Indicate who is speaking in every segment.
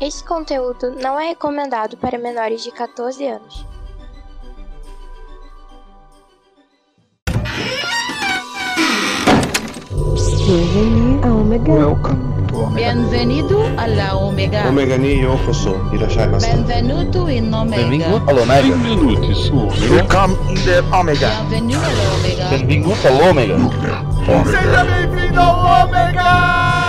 Speaker 1: Este conteúdo não é recomendado para menores de 14 anos.
Speaker 2: Bienvenue à Omega.
Speaker 3: Welcome to Omega.
Speaker 4: Bienvenido alla Omega.
Speaker 5: Omega ni yokoso. Irashaimasu.
Speaker 4: Benvenuto in Omega.
Speaker 6: Benvingut a l'Omega.
Speaker 7: Benvenuti su Omega.
Speaker 3: Welcome in the Omega.
Speaker 4: Bienvenido all'Omega.
Speaker 6: Benvingut a l'Omega.
Speaker 3: Seja bem-vindo ao Omega!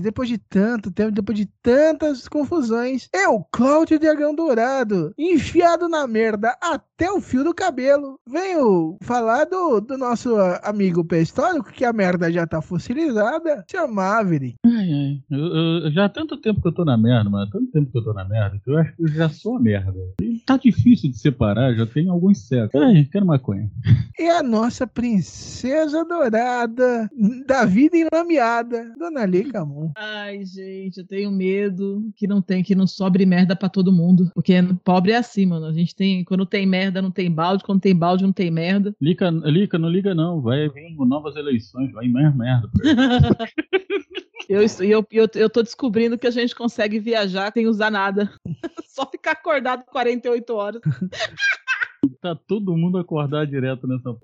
Speaker 8: Depois de tanto tempo, depois de tantas confusões, eu, Cláudio Dragão Dourado, enfiado na merda até o fio do cabelo, venho falar do, do nosso amigo pré-histórico, que a merda já tá fossilizada, seu Maverick.
Speaker 9: Ai, ai. Eu- eu- já há tanto tempo que eu tô na merda, mano. Tanto tempo que eu tô na merda, que eu acho que eu já sou a merda. Tá difícil de separar, já tem alguns séculos. Ai, quero maconha.
Speaker 8: E a nossa princesa dourada, da vida enlameada, Dona Lica
Speaker 10: Ai, gente, eu tenho medo que não tem, que não sobre merda pra todo mundo. Porque pobre é assim, mano. A gente tem, quando tem merda, não tem balde, quando tem balde, não tem merda.
Speaker 9: Lica, Lica, não liga não. Vai vir novas eleições, vai mais merda.
Speaker 10: Eu, estou- eu, eu, eu tô descobrindo que a gente consegue viajar sem usar nada. Só ficar acordado 48 horas.
Speaker 9: Tá todo mundo acordar direto nessa porra.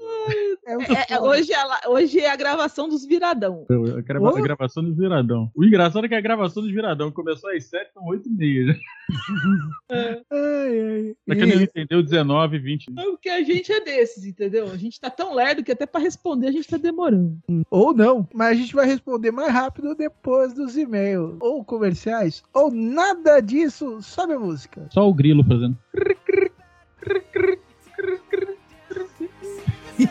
Speaker 10: É- é- hoje, é a, la- hoje é a gravação dos viradão.
Speaker 9: A, grava- a gravação do Viradão. O engraçado é que a gravação do Viradão começou às 7, são 8 e meia. já.
Speaker 8: Ai, ai.
Speaker 9: Pra quem não entendeu, 19, 20.
Speaker 10: É Porque a gente é desses, entendeu? A gente tá tão lerdo que até pra responder a gente tá demorando.
Speaker 8: Ou não, mas a gente vai responder mais rápido depois dos e-mails, ou comerciais, ou nada disso, sobe a música.
Speaker 9: Só o grilo fazendo.
Speaker 8: E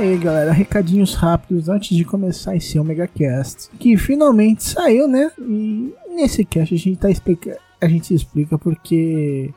Speaker 8: aí, galera, recadinhos rápidos antes de começar esse Omega Cast, que finalmente saiu, né? E nesse cast a gente tá explica a gente explica porque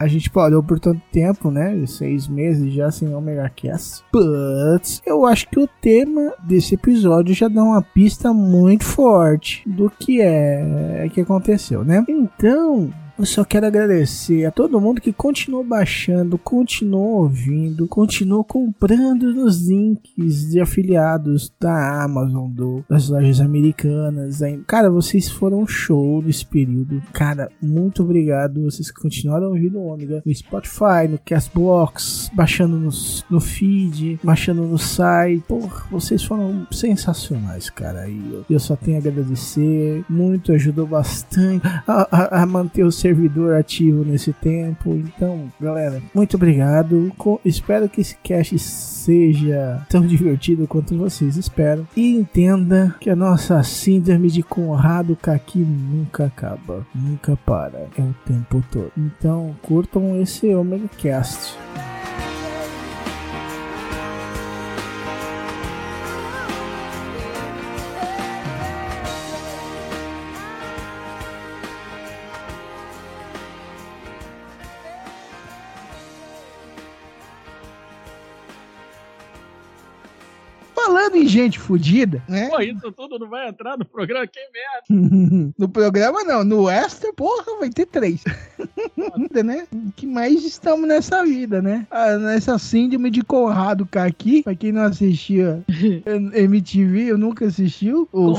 Speaker 8: a gente parou por tanto tempo, né? Seis meses já sem Omega Cast. But eu acho que o tema desse episódio já dá uma pista muito forte do que é que aconteceu, né? Então, eu só quero agradecer a todo mundo que continuou baixando, continuou ouvindo, continuou comprando nos links de afiliados da Amazon, do, das lojas americanas. Cara, vocês foram show nesse período. Cara, muito obrigado. Vocês continuaram ouvindo o Ômega no Spotify, no Castbox, baixando nos- no feed, baixando no site. Porra, vocês foram sensacionais, cara. E eu, eu só tenho a agradecer. Muito ajudou bastante a, a- a manter o servidor ativo nesse tempo. Então, galera, muito obrigado. Espero que esse cast seja tão divertido quanto vocês esperam. E entenda que a nossa síndrome de Conrado Kaki nunca acaba, nunca para. É o tempo todo. Então, curtam esse Omega Cast. Falando em gente fodida, né?
Speaker 9: Pô, isso tudo não vai entrar no programa, que merda.
Speaker 8: no programa não, no extra, porra, vai ter três. né? que mais estamos nessa vida, né? Ah, nessa síndrome de Conrado Kaki, pra quem não assistia MTV, eu nunca assistiu, o.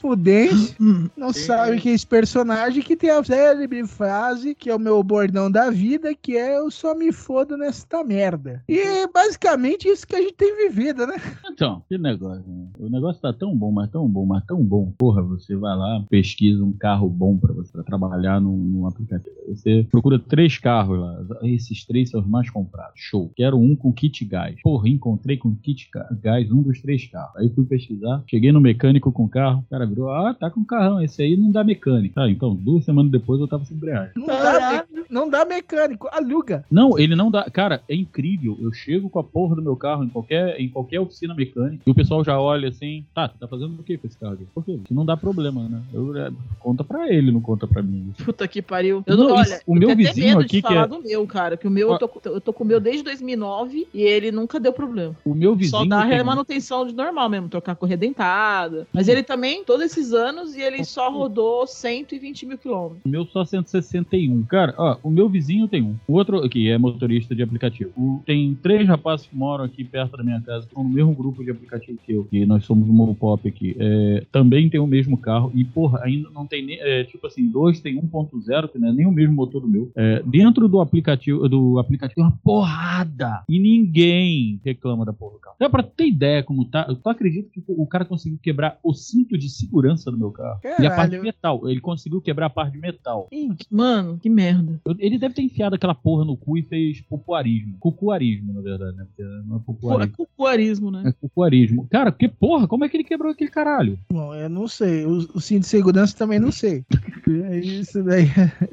Speaker 8: Fudense, não sabe que é esse personagem que tem a célebre frase, que é o meu bordão da vida, que é eu só me fodo nesta merda. E é basicamente isso que a gente tem vivido, né?
Speaker 9: Então, que negócio, né? O negócio tá tão bom, mas tão bom, mas tão bom. Porra, você vai lá, pesquisa um carro bom pra você pra trabalhar num, num aplicativo. Você procura três carros lá. Esses três são os mais comprados. Show. Quero um com kit gás. Porra, encontrei com kit gás um dos três carros. Aí fui pesquisar, cheguei no mecânico com o carro. O cara virou, ah, tá com carrão. Esse aí não dá mecânico. Tá, então, duas semanas depois eu tava sem embreagem.
Speaker 8: Não dá, não dá mecânico, aluga.
Speaker 9: Não, ele não dá. Cara, é incrível. Eu chego com a porra do meu carro em qualquer, em qualquer oficina mecânica e o pessoal já olha assim: tá, você tá fazendo o que com esse carro aqui? Por quê? Isso não dá problema, né? Eu, é, conta pra ele, não conta pra mim.
Speaker 10: Puta que pariu. Eu
Speaker 9: Não,
Speaker 10: não, olha,
Speaker 9: o
Speaker 10: eu
Speaker 9: meu vizinho aqui que é-
Speaker 10: do meu, cara. Que o meu, eu tô, com- eu tô com o meu desde 2009 e ele nunca deu problema.
Speaker 9: O meu vizinho.
Speaker 10: Só dá
Speaker 9: tem-
Speaker 10: manutenção de normal mesmo, trocar correia dentada. Mas ele também, todos esses anos, e ele só rodou 120 mil quilômetros.
Speaker 9: O meu só 161. Cara, ó, o meu vizinho tem um. O outro que é motorista de aplicativo. O- tem três rapazes que moram aqui perto da minha casa, que estão no mesmo grupo de aplicativo que eu, que nós somos um pop aqui. É, também tem o mesmo carro. E, porra, ainda não tem nem. é, tipo assim, dois tem 1.0, que não é nem o mesmo motor do meu. É, dentro do aplicativo, do aplicativo, uma porrada. E ninguém reclama da porra do carro. Dá pra ter ideia como tá. Tu acredita que o cara conseguiu quebrar o cinto de segurança do meu carro? E a parte de
Speaker 10: Caralho.
Speaker 9: metal. Ele conseguiu quebrar a parte de metal.
Speaker 10: Mano, que merda.
Speaker 9: Eu- Ele deve ter enfiado aquela porra no cu e fez popuarismo. Cucuarismo, na verdade, né? Porque não é
Speaker 10: Pô, é
Speaker 9: popuarismo.
Speaker 10: cucuarismo, né?
Speaker 9: É cucuarismo. Cara, que porra, como é que ele quebrou aquele caralho?
Speaker 8: Bom, eu não sei. O, o cinto de segurança também não sei. É isso daí.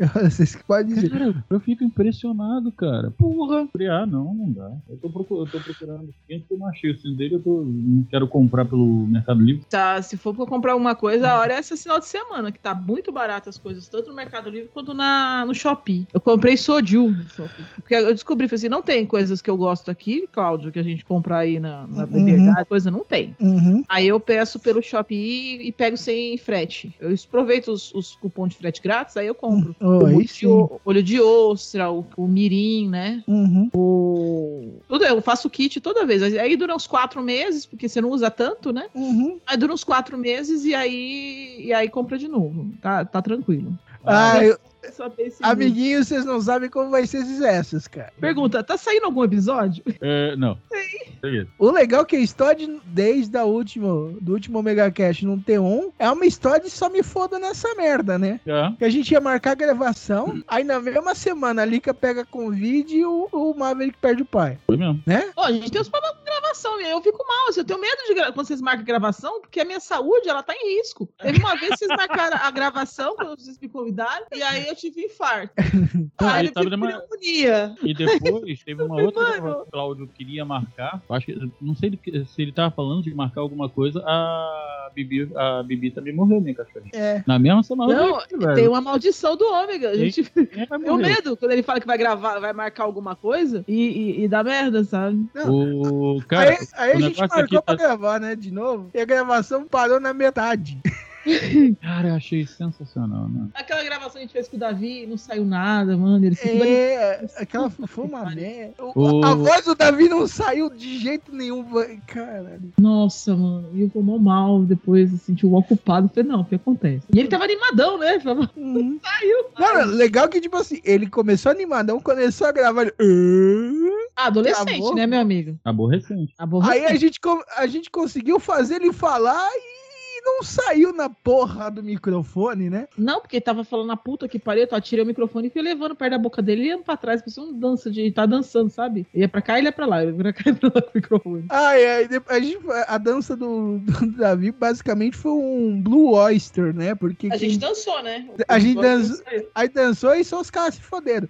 Speaker 8: Vocês que podem dizer.
Speaker 9: Cara, eu fico impressionado, cara. Porra. Ah, não, não dá. Eu tô, procu- eu tô procurando cinto que eu não achei o cinto dele, eu tô, não quero comprar pelo Mercado Livre.
Speaker 10: Tá, se for pra comprar alguma coisa, a hora é esse final de semana, que tá muito barato as coisas, tanto no Mercado Livre quanto na, no Shopee. Eu comprei Soju no Shopee. Porque eu descobri, falei assim, não tem coisas que eu gosto aqui, Cláudio, que a gente compra aí na, na
Speaker 8: Uhum.
Speaker 10: Liberdade, coisa não tem.
Speaker 8: Uhum.
Speaker 10: Aí eu peço pelo Shopee e pego sem frete. Eu aproveito os, os cupons de frete grátis, aí eu compro.
Speaker 8: Oh,
Speaker 10: de, o- olho de ostra, o, o mirim, né?
Speaker 8: Uhum.
Speaker 10: O... Tudo, eu faço kit toda vez. Aí dura uns quatro meses, porque você não usa tanto, né?
Speaker 8: Uhum.
Speaker 10: Aí dura uns quatro meses e aí, e aí compra de novo. Tá, tá tranquilo.
Speaker 8: Ah, eu- amiguinhos, vocês não sabem como vai ser esses essas, cara.
Speaker 10: Pergunta, tá saindo algum episódio?
Speaker 9: É, não. Beleza.
Speaker 8: O legal é que a história desde a última, do último Omega Cash no T1 é uma história de só me foda nessa merda, né?
Speaker 9: É.
Speaker 8: Que a gente ia marcar a gravação, aí na mesma semana a Lika pega Convide e o, o Maverick perde o pai.
Speaker 9: Foi mesmo.
Speaker 8: Né?
Speaker 10: Ó, a gente tem os problemas com gravação, e aí eu fico mal. assim, Eu tenho medo de quando vocês marcam gravação, porque a minha saúde, ela tá em risco. Teve uma vez que vocês marcaram a gravação, quando vocês me convidaram, e aí eu tive infarto.
Speaker 9: Ah,
Speaker 10: Aí eu tive
Speaker 9: numa-
Speaker 10: pneumonia.
Speaker 9: E depois teve uma outra
Speaker 10: Mano.
Speaker 9: que o Cláudio queria marcar. Eu Acho que, não sei se ele tava falando de marcar alguma coisa. A Bibi, a Bibi também morreu, minha cachorrinha.
Speaker 8: É.
Speaker 9: Na mesma semana.
Speaker 10: Não,
Speaker 9: velho.
Speaker 10: tem uma maldição do ômega. A gente
Speaker 9: morrer?
Speaker 10: medo quando ele fala que vai gravar, vai marcar alguma coisa e, e, e dá merda, sabe?
Speaker 9: O cara.
Speaker 8: aí aí a
Speaker 9: o
Speaker 8: gente
Speaker 9: negócio
Speaker 8: marcou
Speaker 9: aqui
Speaker 8: pra
Speaker 9: tá-
Speaker 8: gravar, né? De novo. E a gravação parou na metade.
Speaker 9: Cara, eu achei sensacional, né?
Speaker 10: Aquela gravação que a gente fez com o Davi não saiu nada, mano. Ele ficou
Speaker 8: É, aquela foi uma merda.
Speaker 9: O-
Speaker 8: A voz do Davi não saiu de jeito nenhum. Caralho.
Speaker 10: Nossa, mano. E eu mó mal depois, se sentiu ocupado. Falei, não, o que acontece? E ele tava animadão, né? Falava,
Speaker 8: Uhum.
Speaker 10: Saiu.
Speaker 8: Não, legal que, tipo assim, ele começou animadão, começou a gravar. Ele...
Speaker 10: Adolescente,
Speaker 8: Travou.
Speaker 10: né, meu amigo?
Speaker 9: Aborrecente.
Speaker 10: Aborrecente.
Speaker 8: Aí a gente, a gente conseguiu fazer ele falar e não saiu na porra do microfone, né?
Speaker 10: Não, porque ele tava falando na puta que pariu, eu tirei o microfone e fui levando perto da boca dele e ia pra trás, parecia um dança de tá dançando, sabe? Ia pra cá e ia pra lá, ia pra cá e pra lá com o microfone.
Speaker 8: Ai, depois a, gente, a dança do, do Davi basicamente foi um Blue Oyster, né? Porque
Speaker 10: A
Speaker 8: quem-
Speaker 10: gente dançou, né?
Speaker 8: A gente dançou, aí dançou e só os caras se foderam.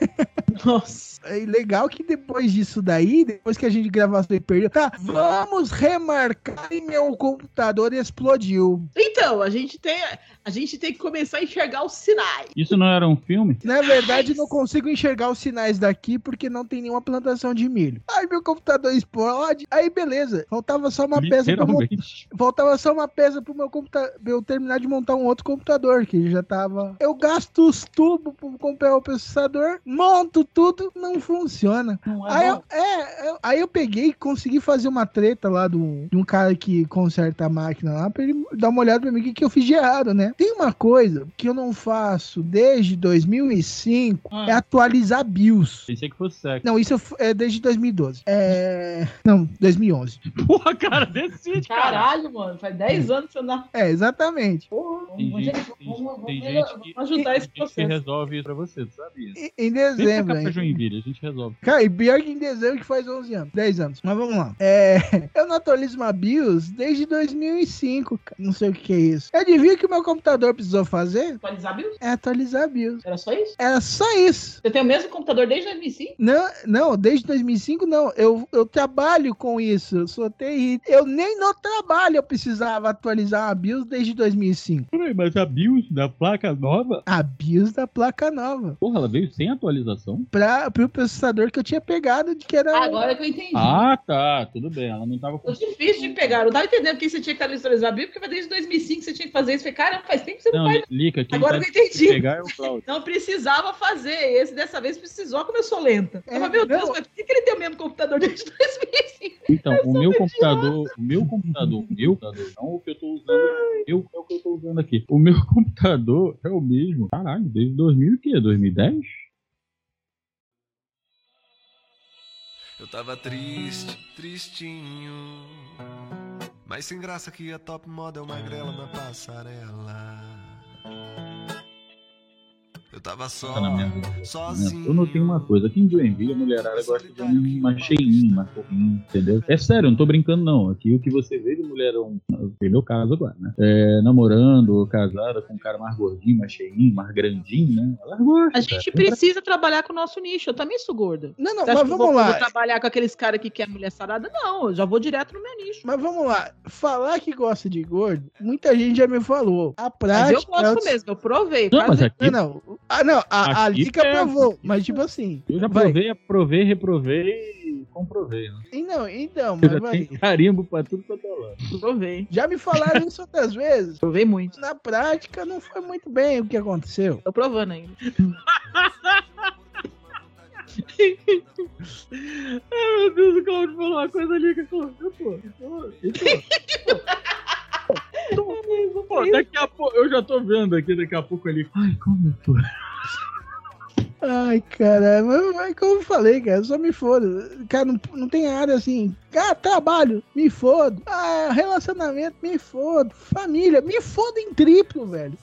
Speaker 10: Nossa.
Speaker 8: É legal que depois disso daí, depois que a gente gravasse e perdeu, tá, vamos remarcar e meu computador explodiu.
Speaker 10: Então, a gente tem, a gente tem que começar a enxergar os sinais.
Speaker 9: Isso não era um filme?
Speaker 8: Na verdade, não consigo enxergar os sinais daqui porque não tem nenhuma plantação de milho. Aí meu computador explode, aí beleza. Faltava só uma peça pra montar. Faltava só uma peça pro meu computador, eu terminar de montar um outro computador, que já tava. Eu gasto os tubos pra comprar o processador, monto tudo, não funciona.
Speaker 9: Não é
Speaker 8: Aí eu, é, eu- aí eu peguei e consegui fazer uma treta lá do, de um cara que conserta a máquina lá pra ele dar uma olhada pra mim o que, que eu fiz de errado, né? Tem uma coisa que eu não faço desde 2005
Speaker 9: Ah.
Speaker 8: é atualizar BIOS.
Speaker 9: Pensei que fosse sexo.
Speaker 8: Não, isso é desde 2012. É. Não, 2011.
Speaker 9: Porra, cara, decide, cara.
Speaker 10: Caralho, mano. Faz 10 anos que você anda.
Speaker 8: É, exatamente.
Speaker 10: Porra,
Speaker 9: Tem
Speaker 10: vamos,
Speaker 9: gente,
Speaker 10: gente,
Speaker 9: tem,
Speaker 10: vamos, vamos,
Speaker 9: tem
Speaker 10: melhor-
Speaker 9: gente que,
Speaker 10: ajudar esse
Speaker 9: gente
Speaker 10: processo.
Speaker 9: resolve isso pra você, tu sabe isso.
Speaker 8: Em, em dezembro. hein?
Speaker 9: Joinville, a gente resolve.
Speaker 8: Cara, e pior que em dezembro que faz 11 anos, 10 anos. Mas vamos lá. É, eu não atualizo uma BIOS desde 2005, cara. Não sei o que, que é isso. Adivinha o que o meu computador precisou fazer?
Speaker 10: Atualizar BIOS?
Speaker 8: É atualizar a BIOS.
Speaker 10: Era só isso?
Speaker 8: Era só isso.
Speaker 10: Você tem o mesmo computador desde 2005?
Speaker 8: Não, não, desde 2005 não. Eu, eu trabalho com isso. Eu sou TI. Eu nem no trabalho eu precisava atualizar a BIOS desde 2005.
Speaker 9: Peraí, mas a BIOS da placa nova,
Speaker 8: A BIOS da placa nova.
Speaker 9: porra, ela veio sem atualização?
Speaker 8: Pra, pro processador que eu tinha pegado de que era.
Speaker 10: Ah, agora que eu entendi.
Speaker 9: Ah, tá, tudo bem, ela não tava com...
Speaker 10: Foi difícil de pegar. Eu não tava entendendo que você tinha que atualizar a BIOS, porque desde 2005 você tinha que fazer isso. Eu falei, caramba, faz tempo que você não,
Speaker 9: Não,
Speaker 10: faz.
Speaker 9: Lica,
Speaker 10: Agora
Speaker 9: tá
Speaker 10: que eu entendi.
Speaker 9: pegar o.
Speaker 10: Não precisava fazer. Esse dessa vez precisou, como eu sou lenta.
Speaker 8: É,
Speaker 10: eu falei, meu Deus,
Speaker 8: não.
Speaker 10: mas por que, que ele tem o mesmo computador desde 2005?
Speaker 9: Então, o meu computador, o meu computador, o meu computador, não o que eu tô usando, eu, é o que eu tô usando aqui. O meu computador é o mesmo, caralho, desde 2000 e quê? 2010?
Speaker 11: Eu tava triste, tristinho. Mas sem graça que a top model magrela na passarela. Eu tava só,
Speaker 9: Tá na merda.
Speaker 11: sozinho.
Speaker 9: Eu notei uma coisa, aqui em Joinville a mulherada gosta de um mais cheinho, mais fofinho, entendeu? É sério, eu não tô brincando não. Aqui o que você vê de mulherão, é meu caso agora, né? É, namorando ou casada com um cara mais gordinho, mais cheinho, mais grandinho, né? Elas gostam.
Speaker 10: A gente
Speaker 9: cara.
Speaker 10: precisa trabalhar com o nosso nicho. Eu também sou gorda.
Speaker 8: Não, não,
Speaker 10: Você acha
Speaker 8: mas
Speaker 10: que eu
Speaker 8: vamos
Speaker 10: vou,
Speaker 8: lá.
Speaker 10: vou trabalhar com aqueles caras que quer mulher sarada? Não, eu já vou direto no meu nicho.
Speaker 8: Mas vamos lá, falar que gosta de gordo, muita gente já me falou. A
Speaker 10: Mas
Speaker 8: prática.
Speaker 10: eu gosto
Speaker 8: é
Speaker 10: mesmo, eu provei.
Speaker 9: Não, mas
Speaker 10: prazer.
Speaker 9: aqui,
Speaker 8: Não, não. Ah, não. A, a Lica
Speaker 9: é-
Speaker 8: provou. Mas tipo assim.
Speaker 9: eu já
Speaker 8: vai.
Speaker 9: provei, aprovei, reprovei e comprovei. Né?
Speaker 8: E Não, então,
Speaker 9: Eu
Speaker 8: mas
Speaker 9: já
Speaker 8: vai.
Speaker 9: tenho carimbo pra tudo quanto é lado.
Speaker 10: Provei.
Speaker 8: Já me falaram isso outras vezes.
Speaker 10: Provei muito.
Speaker 8: Na prática, não foi muito bem o que aconteceu.
Speaker 10: Tô provando ainda. Ai, meu Deus, o Claudio falou uma coisa ali que Claudio, pô.
Speaker 9: Pô, daqui a pouco, eu já tô vendo aqui, daqui a pouco ali. Ai, como eu tô.
Speaker 8: Ai, cara, mas, mas como eu falei, cara, só me foda. Cara, não, não tem área assim. Ah, trabalho, me fodo. Ah, relacionamento, me fodo. Família, me fodo em triplo, velho.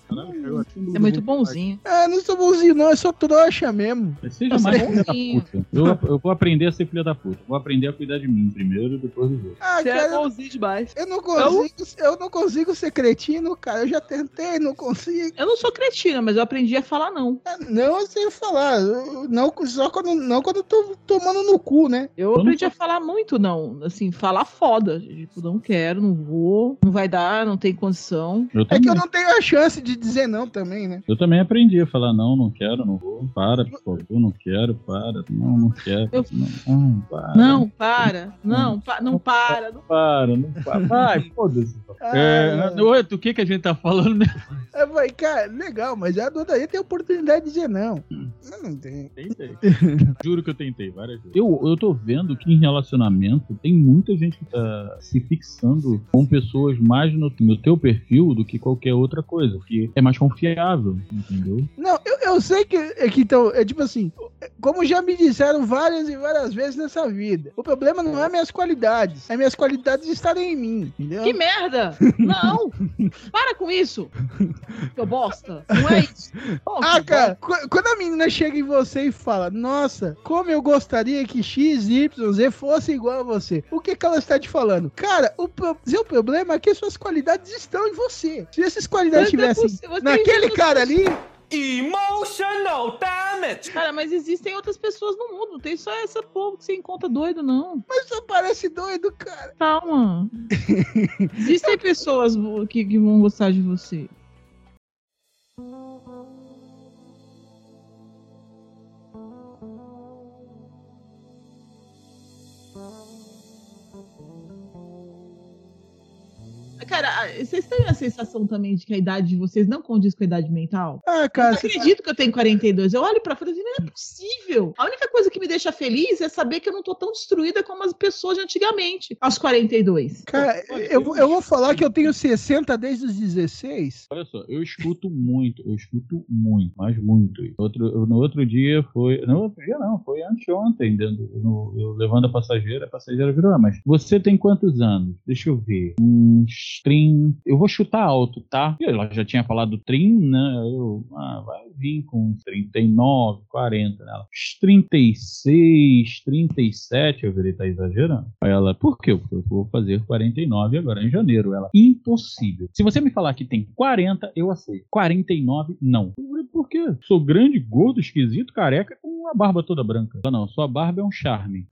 Speaker 10: É muito bonzinho.
Speaker 8: Ah, não sou bonzinho, não, eu sou trouxa mesmo.
Speaker 9: Seja mais filha da puta. Eu, eu vou aprender a ser filha da puta. Vou aprender a cuidar de mim primeiro e depois dos outros.
Speaker 8: Ah,
Speaker 10: Você é
Speaker 8: cara,
Speaker 10: bonzinho demais.
Speaker 8: eu não consigo, eu não consigo ser cretino, cara. Eu já tentei, não consigo.
Speaker 10: Eu não sou cretina, mas eu aprendi a falar não.
Speaker 8: Ah, Não, eu sei falar. eu- Não, só quando, não quando eu tô tomando no cu, né?
Speaker 10: Eu aprendi a falar muito não. Assim, falar foda. Tipo, não quero, não vou, não vai dar, não tem condição.
Speaker 9: Eu
Speaker 8: É
Speaker 9: também,
Speaker 8: que eu não tenho a chance de dizer não também, né?
Speaker 9: eu também aprendi a falar não, não quero, não vou. Para, por favor, não quero, para. Não, não quero.
Speaker 10: Eu-
Speaker 9: Não, para.
Speaker 10: Não, para. Não, pa- não para. Não...
Speaker 9: Para, não para. Vai, foda-se.
Speaker 8: Ah,
Speaker 9: É,
Speaker 8: não.
Speaker 9: Oi, do que, que a gente tá falando mesmo?
Speaker 8: Eu falei, cara, legal, mas a adoraria ter oportunidade de dizer não. Mas não tem.
Speaker 9: Tentei. Juro que eu tentei várias vezes. Eu, eu tô vendo que em relacionamento tem muita gente que tá se fixando com pessoas mais no, no teu perfil do que qualquer outra coisa, que é mais confiável, entendeu?
Speaker 8: Não, eu, eu sei que, é que então, é tipo assim, como já me disseram várias e várias vezes nessa vida, o problema não é minhas qualidades, é minhas qualidades estarem em mim, entendeu?
Speaker 10: Que merda! Não! Para com isso! Seu bosta! Não é isso! Pô,
Speaker 8: Ah, cara, qu- quando a menina chega em você e fala, nossa, como eu gostaria que X, Y, Z fosse igual a você, o que que ela está te falando? Cara, o pro- seu problema é que suas qualidades estão em você. Se essas qualidades
Speaker 10: é
Speaker 8: estivessem
Speaker 10: você
Speaker 8: naquele cara ali,
Speaker 11: Emotional damage!
Speaker 10: Cara, mas existem outras pessoas no mundo. Não tem só esse povo que você encontra doido, não.
Speaker 8: Mas só parece doido, cara.
Speaker 10: Calma. Existem pessoas que, que vão gostar de você. Cara, vocês têm a sensação também de que a idade de vocês não condiz com a idade mental?
Speaker 8: Ah,
Speaker 10: Eu
Speaker 8: cara,
Speaker 10: não
Speaker 8: você
Speaker 10: acredito que eu tenho 42. Eu olho pra frente e digo, não é possível. A única coisa que me deixa feliz é saber que eu não tô tão destruída como as pessoas de antigamente, aos 42.
Speaker 8: Cara, eu, vou- eu vou falar que eu tenho 60 desde os 16.
Speaker 9: Olha só, eu escuto muito, eu escuto muito, mas muito. Outro, no outro dia foi. No outro dia não, foi anteontem, dentro, no, eu levando a passageira, a passageira virou, "Ah, mas você tem quantos anos? Deixa eu ver. Uns 30. Eu vou chutar alto, tá? Ela já tinha falado 30, né? Eu, ah, vai vir com uns 39, 40 nela. Uns 36, 37, eu virei, tá exagerando. Aí ela, por quê? Porque eu vou fazer 49 agora em janeiro. Ela, impossível. Se você me falar que tem 40, eu aceito. 49, não. Eu por quê? Sou grande, gordo, esquisito, careca, com a barba toda branca. Não, sua barba é um charme.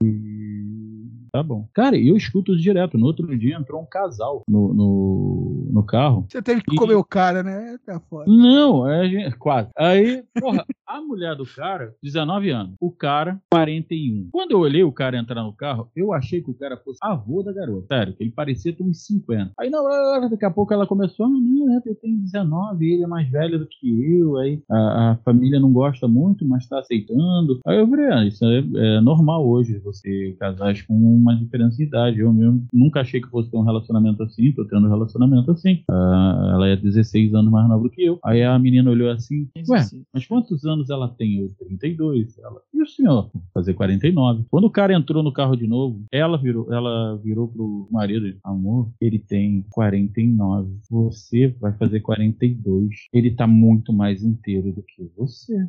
Speaker 9: Tá bom. Cara, eu escuto isso direto. No outro dia entrou um casal no, no, no carro.
Speaker 8: Você teve que
Speaker 9: E-
Speaker 8: comer o cara, né? Tá foda.
Speaker 9: Não, é, gente- quase. Aí, porra, a mulher do cara, 19 anos. O cara, 41. Quando eu olhei o cara entrar no carro, eu achei que o cara fosse avô da garota. Sério, que ele parecia ter uns 50. Aí, não, ah, daqui a pouco ela começou, ah, não, é, eu tenho 19, ele é mais velho do que eu. Aí a, a família não gosta muito, mas tá aceitando. Aí eu falei, ah, isso é, é normal hoje, você casar com uma diferença de idade. Eu mesmo nunca achei que fosse ter um relacionamento assim, tô tendo um relacionamento assim. Ah, ela é 16 anos mais nova do que eu. Aí a menina olhou assim, ué, mas quantos anos ela tem? Eu, 32. Ela, e o senhor? Vou fazer 49. Quando o cara entrou no carro de novo, ela virou, ela virou pro marido amor, ele tem 49. Você vai fazer 42. Ele tá muito mais inteiro do que você.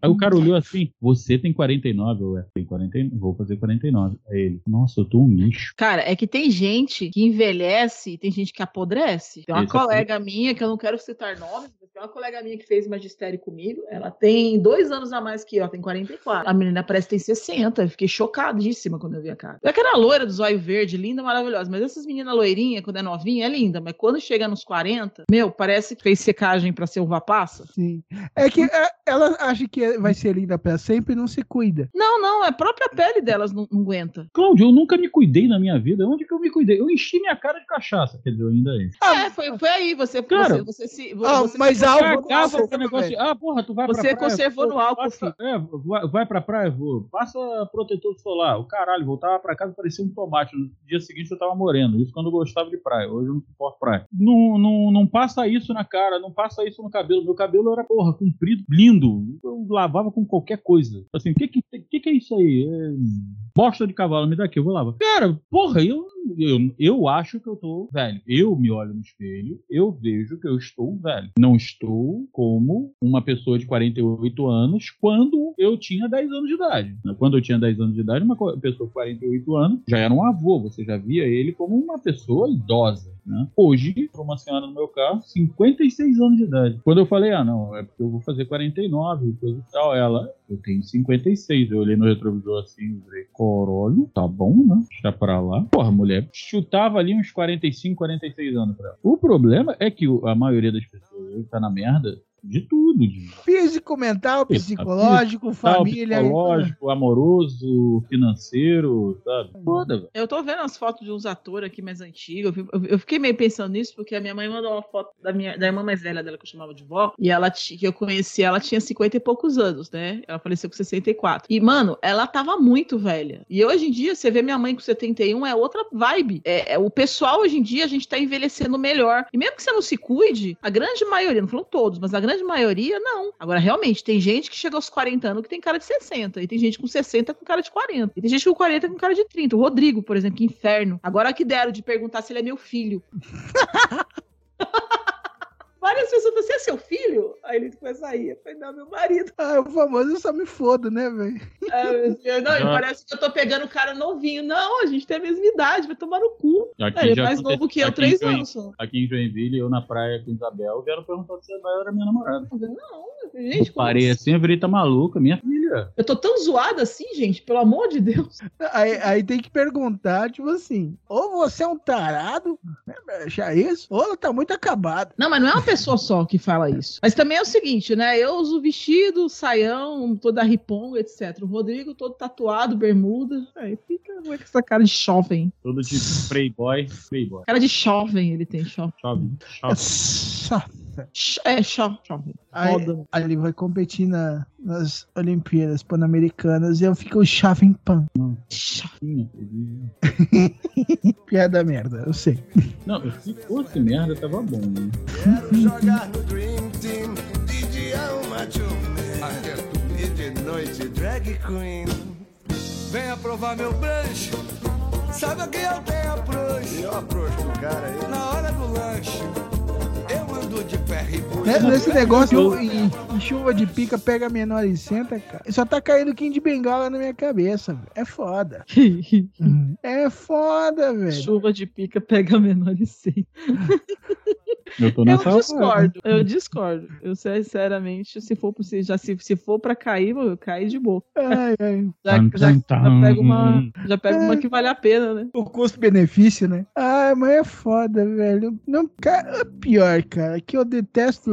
Speaker 9: Aí o cara olhou assim, você tem 49, eu é, tem 49, vou fazer 49. Aí ele, nossa, eu tô um lixo.
Speaker 10: Cara, é que tem gente que envelhece e tem gente que apodrece. Tem uma
Speaker 9: Esse é
Speaker 10: colega minha, que eu não quero citar nomes, mas tem uma colega minha que fez magistério comigo. Ela tem dois anos a mais que eu, ela tem 44. A menina parece que tem 60. Eu fiquei chocadíssima quando eu vi a cara. É aquela loira do zóio verde, linda, maravilhosa. Mas essas meninas loirinhas, quando é novinha, é linda. Mas quando chega nos 40, meu, parece que fez secagem pra ser uva passa.
Speaker 8: Sim. É que é, ela acha que vai ser linda pra sempre e não se cuida.
Speaker 10: Não, não, é a própria pele delas não, não aguenta.
Speaker 9: Cláudio, eu nunca me cuidei na minha vida. Onde que eu me cuidei? Eu enchi minha cara de cachaça. Quer dizer, eu ainda é.
Speaker 10: é, foi, foi aí. Você,
Speaker 9: Cara,
Speaker 10: você, você se.
Speaker 8: ah,
Speaker 10: você
Speaker 8: mas
Speaker 10: se-
Speaker 8: álcool
Speaker 9: o negócio. Ah, porra, tu vai pra
Speaker 10: Você
Speaker 9: praia.
Speaker 10: conservou
Speaker 9: pô,
Speaker 10: no álcool,
Speaker 9: Passa, é, vai, vai pra praia, vou. Passa protetor solar. O caralho, voltava pra casa parecia um tomate. No dia seguinte eu tava moreno. Isso quando eu gostava de praia. Hoje eu não suporto praia. Não, não, não passa isso na cara, não passa isso no cabelo. Meu cabelo era, porra, comprido, lindo. Eu lavava com qualquer coisa. Assim, o que, que, que, que é isso aí? É bosta de cavalo, me dá aqui, eu vou lavar. Cara, porra, eu, eu, eu acho que eu tô velho. Eu me olho no espelho, eu vejo que eu estou velho. Não estou como uma pessoa de 48 anos quando eu tinha 10 anos de idade. Quando eu tinha 10 anos de idade, uma pessoa com 48 anos já era um avô, você já via ele como uma pessoa idosa. Né? Hoje, para uma senhora no meu carro, 56 anos de idade. Quando eu falei, ah, não, é porque eu vou fazer 49 e coisa e tal, ela, eu tenho 56. Eu olhei no retrovisor assim falei, corolho, tá bom, né? Deixa pra lá. Porra, mulher chutava ali uns 45, 46 anos pra ela. O problema é que a maioria das pessoas tá na merda de tudo, de
Speaker 8: Físico, mental, psicológico,
Speaker 9: tal,
Speaker 8: família.
Speaker 9: psicológico, amoroso, financeiro, sabe? Foda, velho.
Speaker 10: Eu tô vendo as fotos de uns atores aqui mais antigos. Eu, fiquei meio pensando nisso, porque a minha mãe mandou uma foto da, minha, da irmã mais velha dela, que eu chamava de vó. E ela que eu conheci, ela tinha 50 e poucos anos, né? Ela faleceu com 64. E, mano, ela tava muito velha. E hoje em dia, você vê minha mãe com 71, é outra vibe. É, é- o pessoal, hoje em dia, a gente tá envelhecendo melhor. E mesmo que você não se cuide, a grande maioria, não falando todos, mas a grande maioria, não. Agora, realmente, tem gente que chega aos 40 anos que tem cara de 60. E tem gente com 60 com cara de 40. E tem gente com 40 com cara de 30. O Rodrigo, por exemplo, que inferno. Agora que deram de perguntar se ele é meu filho. Várias pessoas você é seu filho? Aí ele começa a rir. Eu falei, não, meu marido.
Speaker 8: Ah, o famoso eu só me fodo, né, velho?
Speaker 10: Deus, não, e
Speaker 9: Já.
Speaker 10: parece que eu tô pegando o cara novinho. Não, a gente tem a mesma idade, vai tomar no cu.
Speaker 9: Aqui
Speaker 10: ele é
Speaker 9: já
Speaker 10: mais novo que eu,
Speaker 9: aqui
Speaker 10: três
Speaker 9: Join-
Speaker 10: anos só.
Speaker 9: Aqui em Joinville, eu na praia com Isabel, vieram perguntar se ela era minha namorada.
Speaker 10: Não, gente,
Speaker 9: eu
Speaker 10: como
Speaker 9: parei
Speaker 10: assim?
Speaker 9: assim, eu virei, tá maluca, minha filha.
Speaker 10: Eu tô tão zoada assim, gente, pelo amor de Deus.
Speaker 8: Aí, aí tem que perguntar, tipo assim, ou você é um tarado, né, pra achar isso, ou ela tá muito acabada.
Speaker 10: Não, mas não é uma pessoa só que fala isso. Mas também é o seguinte, né? Eu uso vestido, saião, toda riponga, etc. O Rodrigo todo tatuado, bermuda. Aí fica com essa cara de jovem.
Speaker 9: Todo tipo playboy, playboy.
Speaker 10: Cara de jovem ele tem, jovem.
Speaker 9: Jovem,
Speaker 8: É
Speaker 9: jovem.
Speaker 10: É, cho- jovem.
Speaker 8: Aí, ele vai competir na- nas Olimpíadas Pan-Americanas e eu fico Jovem Pan.
Speaker 9: Sim,
Speaker 8: Piada merda, eu sei.
Speaker 9: Não, se fosse merda, tava bom, né?
Speaker 11: Quero jogar no Dream Team. DJ Alma E de noite, drag queen. Venha provar meu brunch. Sabe o que eu tenho approach? Eu approach pro cara aí.
Speaker 8: Nesse negócio em, em chuva de pica, pega menor e senta, cara. Só tá caindo Kim de Bengala na minha cabeça, velho. É foda. É foda, velho.
Speaker 10: Chuva de pica pega menor e sem.
Speaker 9: Eu tô
Speaker 10: Eu
Speaker 9: nessa
Speaker 10: discordo, eu discordo. Eu sinceramente, se for pra, se, já, se, se for pra cair, eu cair de boa.
Speaker 8: Ai, ai.
Speaker 10: Já, já, já pega uma, já pega uma que vale a pena, né?
Speaker 8: O custo-benefício, né? Ai, mas é foda, velho. Não, cara, é pior, cara, que eu detesto.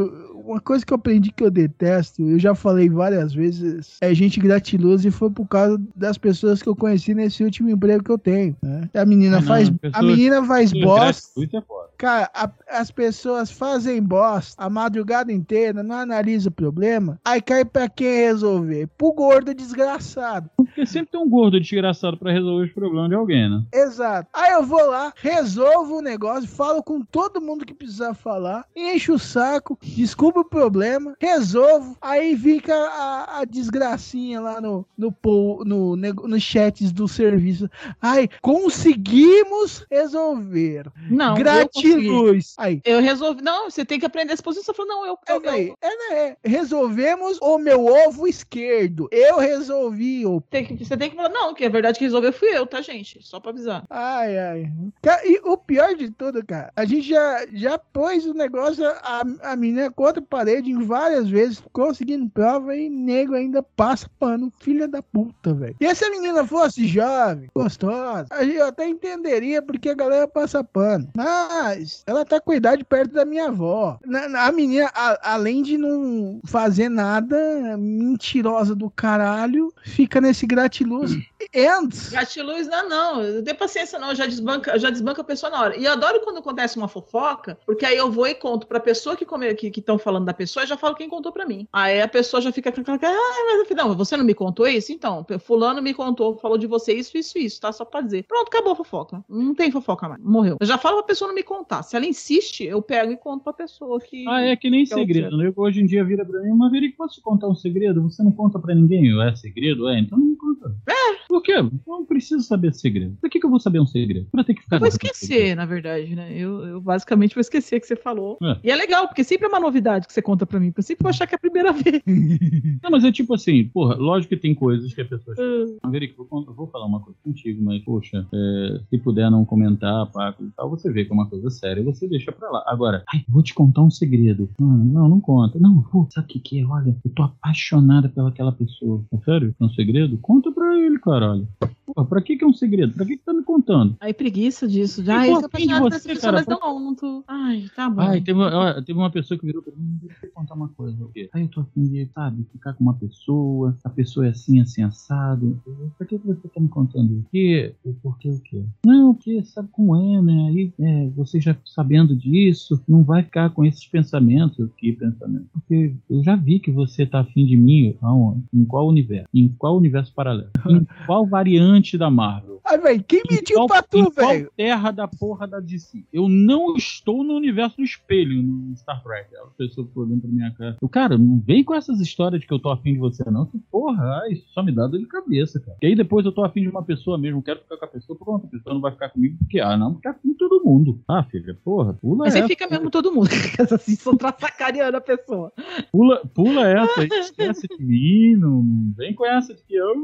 Speaker 8: Uma coisa que eu aprendi que eu detesto, eu já falei várias vezes, é gente gratilosa e foi por causa das pessoas que eu conheci nesse último emprego que eu tenho. Né? A menina
Speaker 9: Ah, não,
Speaker 8: faz. a menina faz bosta.
Speaker 9: é foda.
Speaker 8: Cara, a- as pessoas fazem bosta a madrugada inteira, não analisa o problema, aí cai pra quem resolver? Pro gordo desgraçado.
Speaker 9: Porque sempre tem um gordo desgraçado pra resolver os problemas de alguém, né?
Speaker 8: Exato. Aí eu vou lá, resolvo o negócio, falo com todo mundo que precisar falar, encho o saco, descubro o problema, resolvo, aí fica a, a desgracinha lá no, no, no, nego- nos chats do serviço. Ai, conseguimos resolver.
Speaker 10: Não, eu.
Speaker 8: Gratiluz. Aí.
Speaker 10: Eu resolvi. Não, você tem que aprender essa posição. Você falou, não, eu.
Speaker 8: É,
Speaker 10: eu,
Speaker 8: véi, é, né? Resolvemos o meu ovo esquerdo. Eu resolvi o.
Speaker 10: Tem que, você tem que falar, não, que a verdade que resolveu fui eu, tá, gente? Só pra avisar.
Speaker 8: Ai, ai. E o pior de tudo, cara, a gente já, já pôs o negócio, a, a menina contra parede em várias vezes, conseguindo prova e nego ainda passa pano. Filha da puta, velho. E se a menina fosse jovem, gostosa, a gente até entenderia porque a galera passa pano. Mas ela tá com idade perto da minha avó. Na- A menina, a- além de não fazer nada, mentirosa do caralho, fica nesse gratiluz. Antes.
Speaker 10: Gatiluz, não, não. Eu tenho paciência, não. Eu já desbanca, eu já desbanca a pessoa na hora. E eu adoro quando acontece uma fofoca, porque aí eu vou e conto pra pessoa que come, que estão falando da pessoa e já falo quem contou pra mim. Aí a pessoa já fica com aquela cara, ah, mas afinal, você não me contou isso? Então, fulano me contou, falou de você isso, isso, isso, tá? Só pra dizer. Pronto, acabou a fofoca. Não tem fofoca mais. Morreu. Eu já falo pra pessoa não me contar. Se ela insiste, eu pego e conto pra pessoa que.
Speaker 9: Ah, é que nem
Speaker 10: que é
Speaker 9: segredo. né? Hoje em dia vira pra mim, mas Veri, posso te contar um segredo? Você não conta pra ninguém? É segredo? É, então não me conta.
Speaker 10: É.
Speaker 9: Por quê? Eu não preciso saber segredo. Por que, que eu vou saber um segredo? Pra ter que ficar
Speaker 10: Eu vou esquecer, na verdade, né? Eu, eu basicamente vou esquecer que você falou.
Speaker 9: É.
Speaker 10: E é legal, porque sempre é uma novidade que você conta pra mim, porque eu sempre vou achar que é a primeira vez.
Speaker 9: Não, mas é tipo assim, porra, lógico que tem coisas que a pessoa. Ah, Verico, vou, vou falar uma coisa contigo, mas, poxa, é, se puder não comentar, Paco e tal, você vê que é uma coisa séria, você deixa pra lá. Agora, ai, vou te contar um segredo. Hum, não, não conta. Não, pô, sabe o que, que é? Olha, eu tô apaixonada pelaquela pessoa. É sério? É um segredo? Conta pra ele, caralho. Pô, pra que, que é um segredo? Pra que, que tá me contando?
Speaker 10: Aí preguiça disso. Ah,
Speaker 9: tô de
Speaker 10: apaixonado por essa pessoa, mas não, tô. Ai, tá bom.
Speaker 9: Ai, teve, ó, teve uma pessoa que virou pra mim, deixa eu te contar uma coisa. O quê? Aí eu tô afim de, sabe, ficar com uma pessoa, a pessoa é assim, assim, assado. Eu, Pra que que você tá me contando isso? Que, o porquê o quê? Não, porque sabe como é, né? Aí, é, você já sabendo disso, não vai ficar com esses pensamentos. Que pensamento? Porque eu já vi que você tá afim de mim, aonde? Em qual universo? Em qual universo paralelo? Em qual variante da Marvel?
Speaker 8: Ai, velho, quem mentiu
Speaker 9: qual-
Speaker 8: pra
Speaker 9: em
Speaker 8: tu,
Speaker 9: qual
Speaker 8: velho?
Speaker 9: terra da porra da DC? Eu não estou no universo do espelho no Star Trek. A pessoa ficou olhando pra minha cara. Eu, cara, não vem com essas histórias de que eu tô afim de você, não. Que porra, isso só me dá dor de cabeça, cara. E aí depois eu tô afim de uma pessoa mesmo, quero ficar com a pessoa, pronto, a pessoa não vai ficar comigo porque, ah, não, ficar com todo mundo. Ah, filha, porra, pula
Speaker 10: Mas aí
Speaker 9: essa.
Speaker 10: fica mesmo todo mundo. assim, só tá sacaneando a pessoa.
Speaker 9: Pula, pula essa, esquece de mim, não vem com essa de que eu,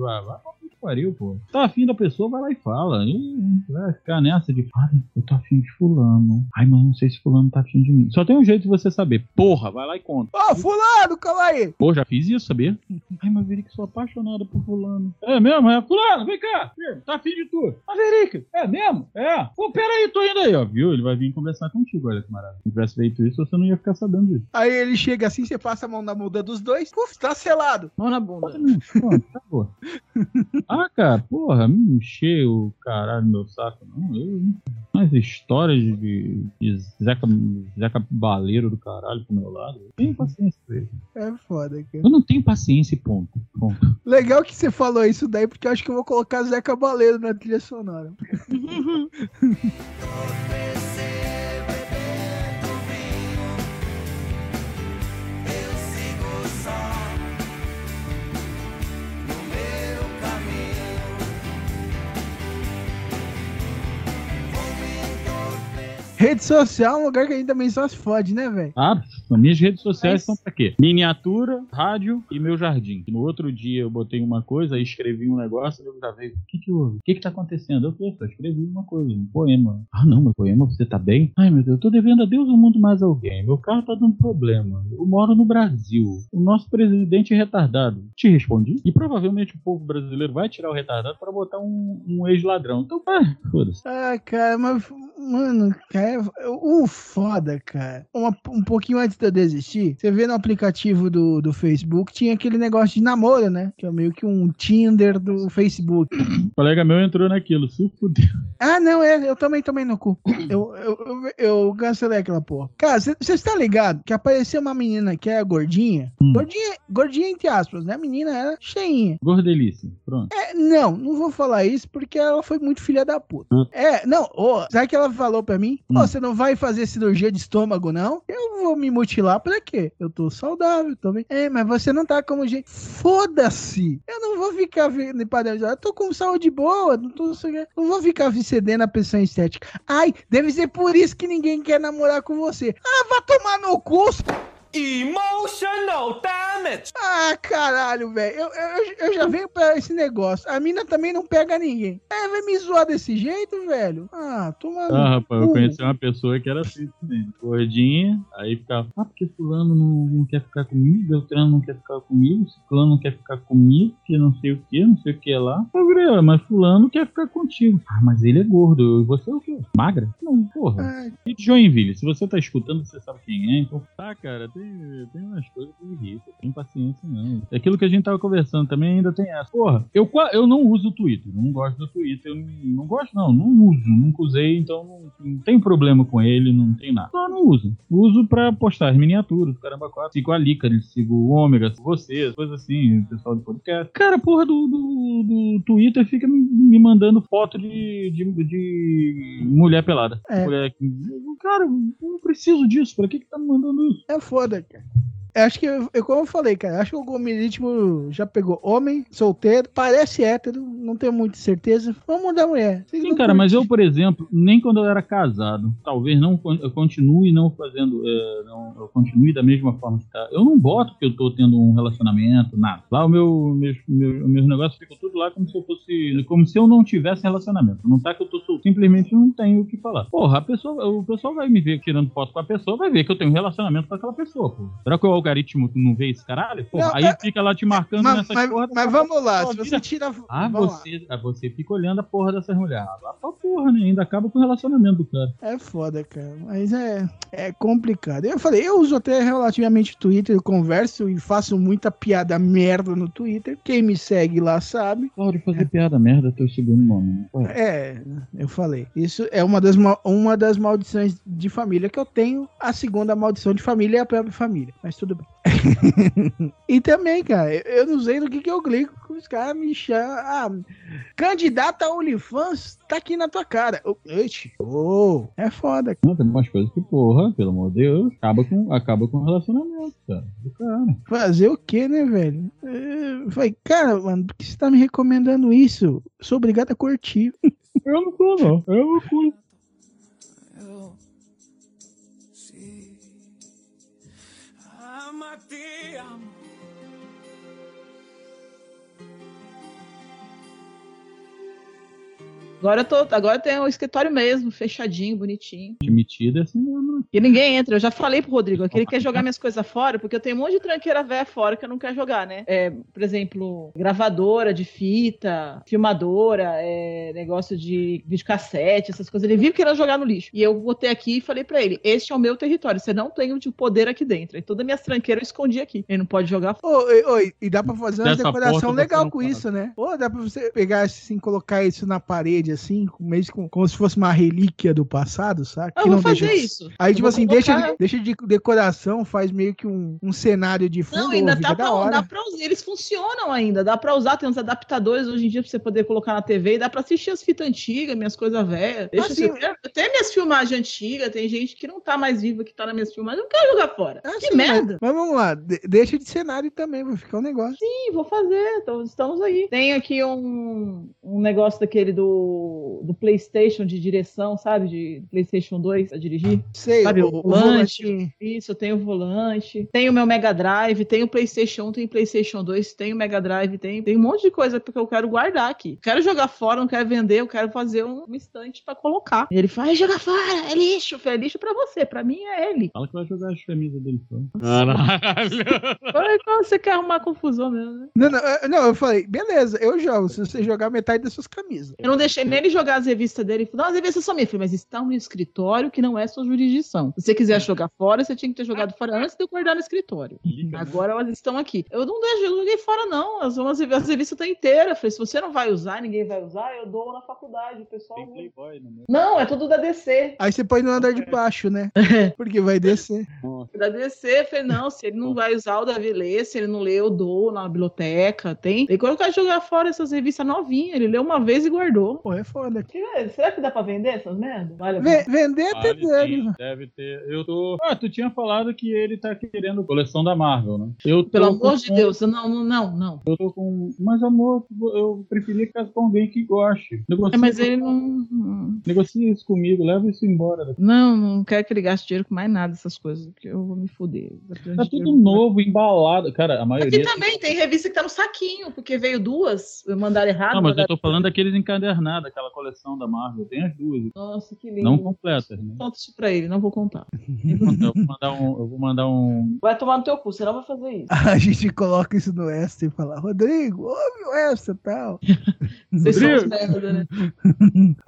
Speaker 9: vai, vai que pariu, pô. Tá afim da pessoa, vai lá e fala. E vai ficar nessa de, ai, eu tô afim de fulano. Ai, mas não sei se fulano tá afim de mim. Só tem um jeito de você saber. Porra, vai lá e conta.
Speaker 8: Ô, fulano, calma aí.
Speaker 9: Pô, já fiz isso, sabia? Ai, Maverick, sou apaixonada por fulano. É mesmo? É, fulano, vem cá. Tá afim de tu. Maverick, é mesmo? É. Pô, peraí, tô indo aí, ó. Viu? Ele vai vir conversar contigo, olha que maravilha. Se tivesse feito isso, você não ia ficar sabendo disso.
Speaker 8: Aí ele chega assim, você passa a mão na muda dos dois, puf, tá selado.
Speaker 10: Mão na bunda.
Speaker 9: Pronto, acabou. Ah, cara, porra, me encheu o caralho no meu saco, não. Eu, mais histórias de, de Zeca, Zeca Baleiro do caralho pro meu lado. Eu tenho paciência pra isso.
Speaker 8: É foda, cara.
Speaker 9: Eu não tenho paciência, e ponto. ponto.
Speaker 8: Legal que você falou isso daí, porque eu acho que eu vou colocar Zé Cabaleiro na trilha sonora. Rede social é um lugar que a gente também só se fode, né, velho?
Speaker 9: Ah, as minhas redes sociais são pra quê? Miniatura, rádio e meu jardim. No outro dia eu botei uma coisa, aí escrevi um negócio, eu veio, o que que houve? O que que tá acontecendo? Eu falei, só escrevi uma coisa, um poema. Ah, não, meu poema, você tá bem? Ai, meu Deus, eu tô devendo a Deus o mundo mais alguém. Meu carro tá dando problema. Eu moro no Brasil. O nosso presidente é retardado. Te respondi. E provavelmente o povo brasileiro vai tirar o retardado pra botar um, um ex-ladrão. Então, ah, foda-se.
Speaker 8: Ah, cara, mas, mano, cara, o foda, cara. Uma- um pouquinho antes de eu desistir, você vê no aplicativo do, do Facebook, tinha aquele negócio de namoro, né? Que é meio que um Tinder do Facebook.
Speaker 9: Um colega meu entrou naquilo, se fudeu.
Speaker 8: Ah, não, é, eu também tomei no cu. Eu, eu, eu, eu cancelei aquela porra. Cara, você está ligado que apareceu uma menina que era gordinha? Gordinha, gordinha entre aspas, né? A menina era cheinha.
Speaker 9: Gordelice. Pronto.
Speaker 8: É, não, não vou falar isso porque ela foi muito filha da puta.
Speaker 9: Hum.
Speaker 8: É, não, ô, sabe o que ela falou pra mim? Ô,
Speaker 9: Hum.
Speaker 8: você não vai fazer cirurgia de estômago, não? Eu vou me mutilar pra quê? Eu tô saudável, tô bem. É, mas você não tá como gente. Foda-se! Eu não vou ficar vendo padrão. Eu tô com saúde boa, não tô. Não vou ficar cedendo a pressão estética. Ai, deve ser por isso que ninguém quer namorar com você. Ah, vai tomar no cu!
Speaker 11: Emotional damage!
Speaker 8: Ah, caralho, velho. Eu, eu, eu já venho pra esse negócio. A mina também não pega ninguém. É, vai me zoar desse jeito, velho? Ah, toma
Speaker 9: Ah, rapaz, eu conheci uma pessoa que era assim também. Gordinha, aí ficava, ah, porque fulano não, não quer ficar comigo, Beltrano não quer ficar comigo, fulano não quer ficar comigo, que não sei o que, não sei o que lá. Eu "Ah, mas fulano quer ficar contigo. Ah, mas ele é gordo, e você é o quê? Magra? Não, porra.
Speaker 8: Ai,
Speaker 9: E de Joinville, se você tá escutando, você sabe quem é. Então, tá, cara, tem, tem umas coisas que irritam. Tem paciência, não. Aquilo que a gente tava conversando também ainda tem essa. Porra, eu, eu não uso o Twitter. Não gosto do Twitter. Eu não, gosto, não. Não uso. Nunca usei, então não, não tenho problema com ele, não tem nada. Só não uso. Uso pra postar as miniaturas, caramba, quatro. Sigo a Lícari, sigo o Ômega, sigo você, coisas assim, o pessoal do podcast. Cara, porra do, do, do Twitter fica me, mandando foto de, de, de mulher pelada.
Speaker 8: É.
Speaker 9: Mulher Cara, eu não preciso disso. Pra que que tá me mandando isso?
Speaker 8: é foda, cara. Eu acho que, eu, eu- como eu falei, cara, acho que o algoritmo já pegou homem, solteiro, parece hétero, não tenho muita certeza. Vamos mudar mulher. Vocês
Speaker 9: Sim, cara, mas eu, por exemplo, nem quando eu era casado, talvez não eu continue não fazendo, é, não, eu continue da mesma forma que tá. Eu não boto que eu tô tendo um relacionamento, nada. Lá o meu, meus, meus, meus negócios ficam tudo lá como se eu fosse, como se eu não tivesse relacionamento. Não tá que eu tô solto, simplesmente não tenho o que falar. Porra, a pessoa, o pessoal vai me ver tirando foto com a pessoa, vai ver que eu tenho um relacionamento com aquela pessoa, pô. Será que o algoritmo não vê esse caralho? Porra,
Speaker 8: Não,
Speaker 9: aí
Speaker 8: é-
Speaker 9: fica lá te marcando
Speaker 8: Mas,
Speaker 9: nessas
Speaker 8: mas-
Speaker 9: porra.
Speaker 8: mas vamos lá, se você tira.
Speaker 9: ah,
Speaker 8: vamos lá.
Speaker 9: você, ah, você fica olhando a porra dessas mulheres. Ah, pra porra, né? Ainda acaba com o relacionamento do cara.
Speaker 8: É foda, cara. Mas é, é complicado. Eu falei, eu uso até relativamente Twitter, eu converso e faço muita piada merda no Twitter. Quem me segue lá sabe.
Speaker 9: Pode fazer piada merda, teu segundo nome, né?
Speaker 8: É, eu falei. Isso é uma das, ma- uma das maldições de família que eu tenho. A segunda maldição de família é a própria família. Mas tudo bem. e também, cara, eu- eu não sei no que que eu clico que os caras me chamam. Ah, candidato a OnlyFans tá aqui na tua cara. Ixi, ô, é foda.
Speaker 9: Não, tem umas coisas que, porra, pelo amor de Deus, acaba com, acaba com o relacionamento, cara. Do cara.
Speaker 8: Fazer o quê, né, velho? Eu falei, cara, mano, por que você tá me recomendando isso? Sou obrigado a curtir.
Speaker 9: Eu não tô, não. Eu não curto.
Speaker 11: Goddamn.
Speaker 10: Agora eu tô, agora tem o escritório mesmo, fechadinho, bonitinho.
Speaker 9: Admitido é assim mesmo.
Speaker 10: E ninguém entra. Eu já falei pro Rodrigo aqui, ele quer jogar minhas coisas fora, porque eu tenho um monte de tranqueira velha fora que eu não quero jogar, né? É, por exemplo, gravadora de fita, filmadora, é, negócio de videocassete, essas coisas. Ele vive querendo jogar no lixo. E eu botei aqui e falei pra ele: este é o meu território, você não tem o poder aqui dentro. E todas as minhas tranqueiras eu escondi aqui. Ele não pode jogar fora.
Speaker 8: E- ô, e dá pra fazer uma
Speaker 9: Dessa
Speaker 8: decoração
Speaker 9: porta você
Speaker 8: legal com isso, né? Ou dá pra você pegar assim, colocar isso na parede, assim, com- meio com, como se fosse uma relíquia do passado, sabe?
Speaker 10: Eu
Speaker 8: Que
Speaker 10: vou
Speaker 8: não deixa-
Speaker 10: fazer isso.
Speaker 8: Aí,
Speaker 10: Eu
Speaker 8: tipo assim,
Speaker 10: colocar-
Speaker 8: deixa, deixa de decoração, faz meio que um, um cenário de fundo,
Speaker 10: Não, ainda dá pra, dá pra usar. Eles funcionam ainda. Dá pra usar. Tem uns adaptadores hoje em dia pra você poder colocar na TV e dá pra assistir as fitas antigas, minhas coisas velhas. Deixa
Speaker 8: Assim,
Speaker 10: assim, até minhas filmagens antigas. Tem gente que não tá mais viva que tá nas minhas filmagens. Não quero jogar fora.
Speaker 8: Ah,
Speaker 10: que
Speaker 8: sim,
Speaker 10: merda.
Speaker 8: Mas, mas vamos lá, de- deixa de cenário também, vai ficar um negócio.
Speaker 10: Sim, vou fazer. Então, estamos aí. Tem aqui um, um negócio daquele do, do PlayStation de direção, sabe? De PlayStation 2 pra dirigir.
Speaker 8: Sei,
Speaker 10: Sabe,
Speaker 8: o,
Speaker 10: o volante.
Speaker 8: volante.
Speaker 10: Isso, eu tenho o volante, tenho o meu Mega Drive, tenho o PlayStation 1, tenho o PlayStation 2, tenho o Mega Drive, tenho, tem um monte de coisa porque eu quero guardar aqui. Quero jogar fora, não quero vender, eu quero fazer um, um estante pra colocar. E ele fala: "Ai, joga fora, é lixo, falei, é lixo pra você, pra mim é ele.
Speaker 9: Fala que vai jogar as camisas dele fora. Caralho.
Speaker 10: Falei, "Qual você quer arrumar confusão mesmo, né?
Speaker 8: Não, não, eu- não, eu falei, beleza, eu jogo, se você jogar metade das suas camisas.
Speaker 10: Eu não deixei nem ele jogar as revistas dele. Ele falou, Não, as revistas são minhas. Eu falei, mas estão no escritório que não é sua jurisdição. Se você quiser jogar fora, você tinha que ter jogado fora antes de eu guardar no escritório. Agora elas estão aqui. Eu não deixo, eu joguei fora, não. As, as, as revistas estão inteiras. Eu falei, se você não vai usar, ninguém vai usar, eu dou na faculdade. O pessoal.
Speaker 9: Tem Playboy no meu.
Speaker 10: Não, é tudo da DC.
Speaker 8: Aí você põe no andar de baixo, né? Porque vai descer.
Speaker 10: Da DC, eu falei, não, se ele não vai usar o Davi lê, se ele não lê, eu dou na biblioteca. Tem. E quando eu quero jogar fora essas revistas novinhas, ele leu uma vez e guardou.
Speaker 8: Pô, é foda.
Speaker 10: Será que dá pra vender essas merdas? Vale pena?
Speaker 8: vender até
Speaker 9: Vale,
Speaker 8: deve.
Speaker 9: sim, deve ter. Eu tô. Ah, tu tinha falado que ele tá querendo coleção da Marvel, né? Eu tô
Speaker 10: Pelo
Speaker 9: com-
Speaker 10: amor de Deus, não, não, não, não.
Speaker 9: Eu tô com. Mas, amor, eu preferia ficar com alguém que goste. Negocia,
Speaker 10: É, mas ele não.
Speaker 9: Negocia isso comigo, leva isso embora. daqui.
Speaker 10: Não, não quero que ele gaste dinheiro com mais nada dessas coisas, porque eu vou me fuder.
Speaker 9: Tá tudo novo, embalado. Cara, a maioria.
Speaker 10: Aqui também tem revista que tá no saquinho, porque veio duas, mandaram errado.
Speaker 9: Não, mas eu
Speaker 10: mandaram-
Speaker 9: tô falando daqueles encadernados, aquela coleção da Marvel. Tem as duas.
Speaker 10: Nossa, que lindo.
Speaker 9: Não completas, né?
Speaker 10: Conta isso pra ele, não vou contar.
Speaker 9: Eu vou mandar um. Eu vou mandar um.
Speaker 10: Vai tomar no teu cu, você não vai fazer isso.
Speaker 8: A gente coloca isso no extra e fala, Rodrigo, ouve o extra e tal.
Speaker 10: Vocês são
Speaker 9: Rodrigo.
Speaker 10: merda, né?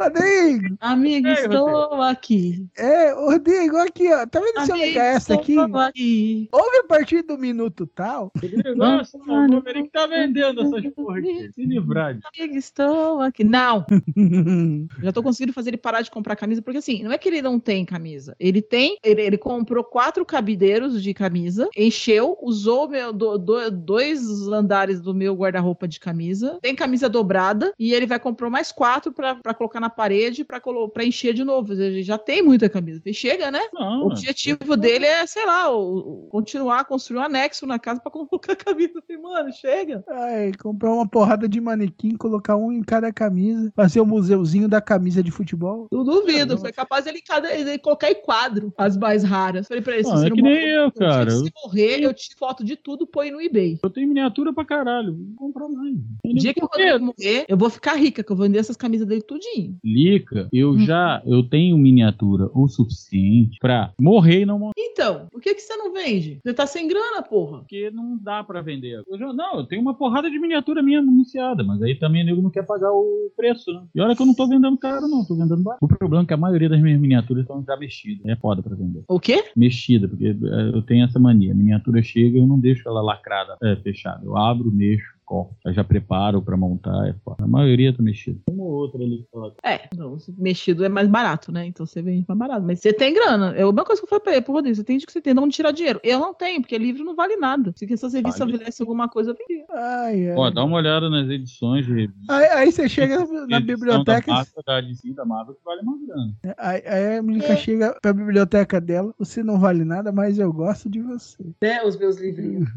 Speaker 8: Rodrigo!
Speaker 10: Amigo,
Speaker 9: Ei,
Speaker 10: estou aqui.
Speaker 8: É, Rodrigo, aqui, ó. Tá vendo esse
Speaker 10: Amigo,
Speaker 8: Omega extra aqui?
Speaker 10: aqui.
Speaker 8: Ouve a partir do minuto tal.
Speaker 9: Nossa, mano, ele que tá vendendo essas porra aqui. Se livrar.
Speaker 10: Amigo, estou aqui. Não, Já tô conseguindo fazer ele parar de comprar camisa, porque assim, não é que ele não tem camisa. Ele tem, ele, ele comprou quatro cabideiros de camisa, encheu, usou meu, do- do- dois andares do meu guarda-roupa de camisa, tem camisa dobrada, e ele vai comprar mais quatro pra, pra colocar na parede pra encher de novo. Ele já tem muita camisa. E chega, né?
Speaker 9: Não,
Speaker 10: O objetivo dele é, sei lá, o- o- continuar a construir um anexo na casa pra colocar camisa. Falei, mano, chega.
Speaker 8: Ai, comprar uma porrada de manequim, colocar um em cada camisa, fazer o museuzinho da camisa de futebol.
Speaker 10: Eu duvido. Foi capaz ele, cada- ele colocar em quadro as mais raras. Falei pra ele, se
Speaker 9: Não,
Speaker 10: você
Speaker 9: é
Speaker 10: não
Speaker 9: que nem
Speaker 10: morrer,
Speaker 9: eu,
Speaker 10: dia
Speaker 9: cara.
Speaker 10: você morrer, eu tiro foto de tudo, põe no eBay.
Speaker 9: Eu tenho miniatura pra caralho. Vou comprar mais.
Speaker 10: O dia que o Rodrigo morrer, eu vou ficar rica, que eu vou vender essas camisas dele tudinho.
Speaker 9: Lica, eu
Speaker 10: Hum.
Speaker 9: já eu tenho miniatura o suficiente pra morrer e não morrer.
Speaker 10: Então, por que, que você não vende? Você tá sem grana, porra.
Speaker 9: Porque não dá pra vender. Eu já- não, eu tenho uma porrada de miniatura minha anunciada, mas aí também o nego não quer pagar o preço, né? E olha que eu não tô vendendo caro, não, tô vendendo barato. O problema é que a maioria das minhas miniaturas estão já mexidas. É foda pra vender.
Speaker 10: O quê?
Speaker 9: Mexida, porque é, eu tenho essa mania. A miniatura chega, eu não deixo ela lacrada, é, fechada. Eu abro, mexo, corto. Eu já preparo pra montar, é foda. A maioria tá mexida. Uma ou outra ali que ela
Speaker 10: É, não, mexido é mais barato, né? Então você vende mais barato. Mas você tem grana. É a mesma coisa que eu falei pra ele, pô, Rodrigo, você tem que você tem de onde tirar dinheiro. Eu não tenho, porque livro não vale nada. Se essas revistas
Speaker 9: Vale.
Speaker 10: valessem alguma coisa, eu vendia.
Speaker 8: Ai, ai.
Speaker 9: Ó, dá uma olhada nas edições de
Speaker 8: Aí, aí você chega na biblioteca.
Speaker 9: da Marvel, da DC, da Marvel, que vale mais grana.
Speaker 8: Aí, aí a Milica chega pra biblioteca dela. Você não vale nada, mas eu gosto de você.
Speaker 10: Né, os meus livrinhos.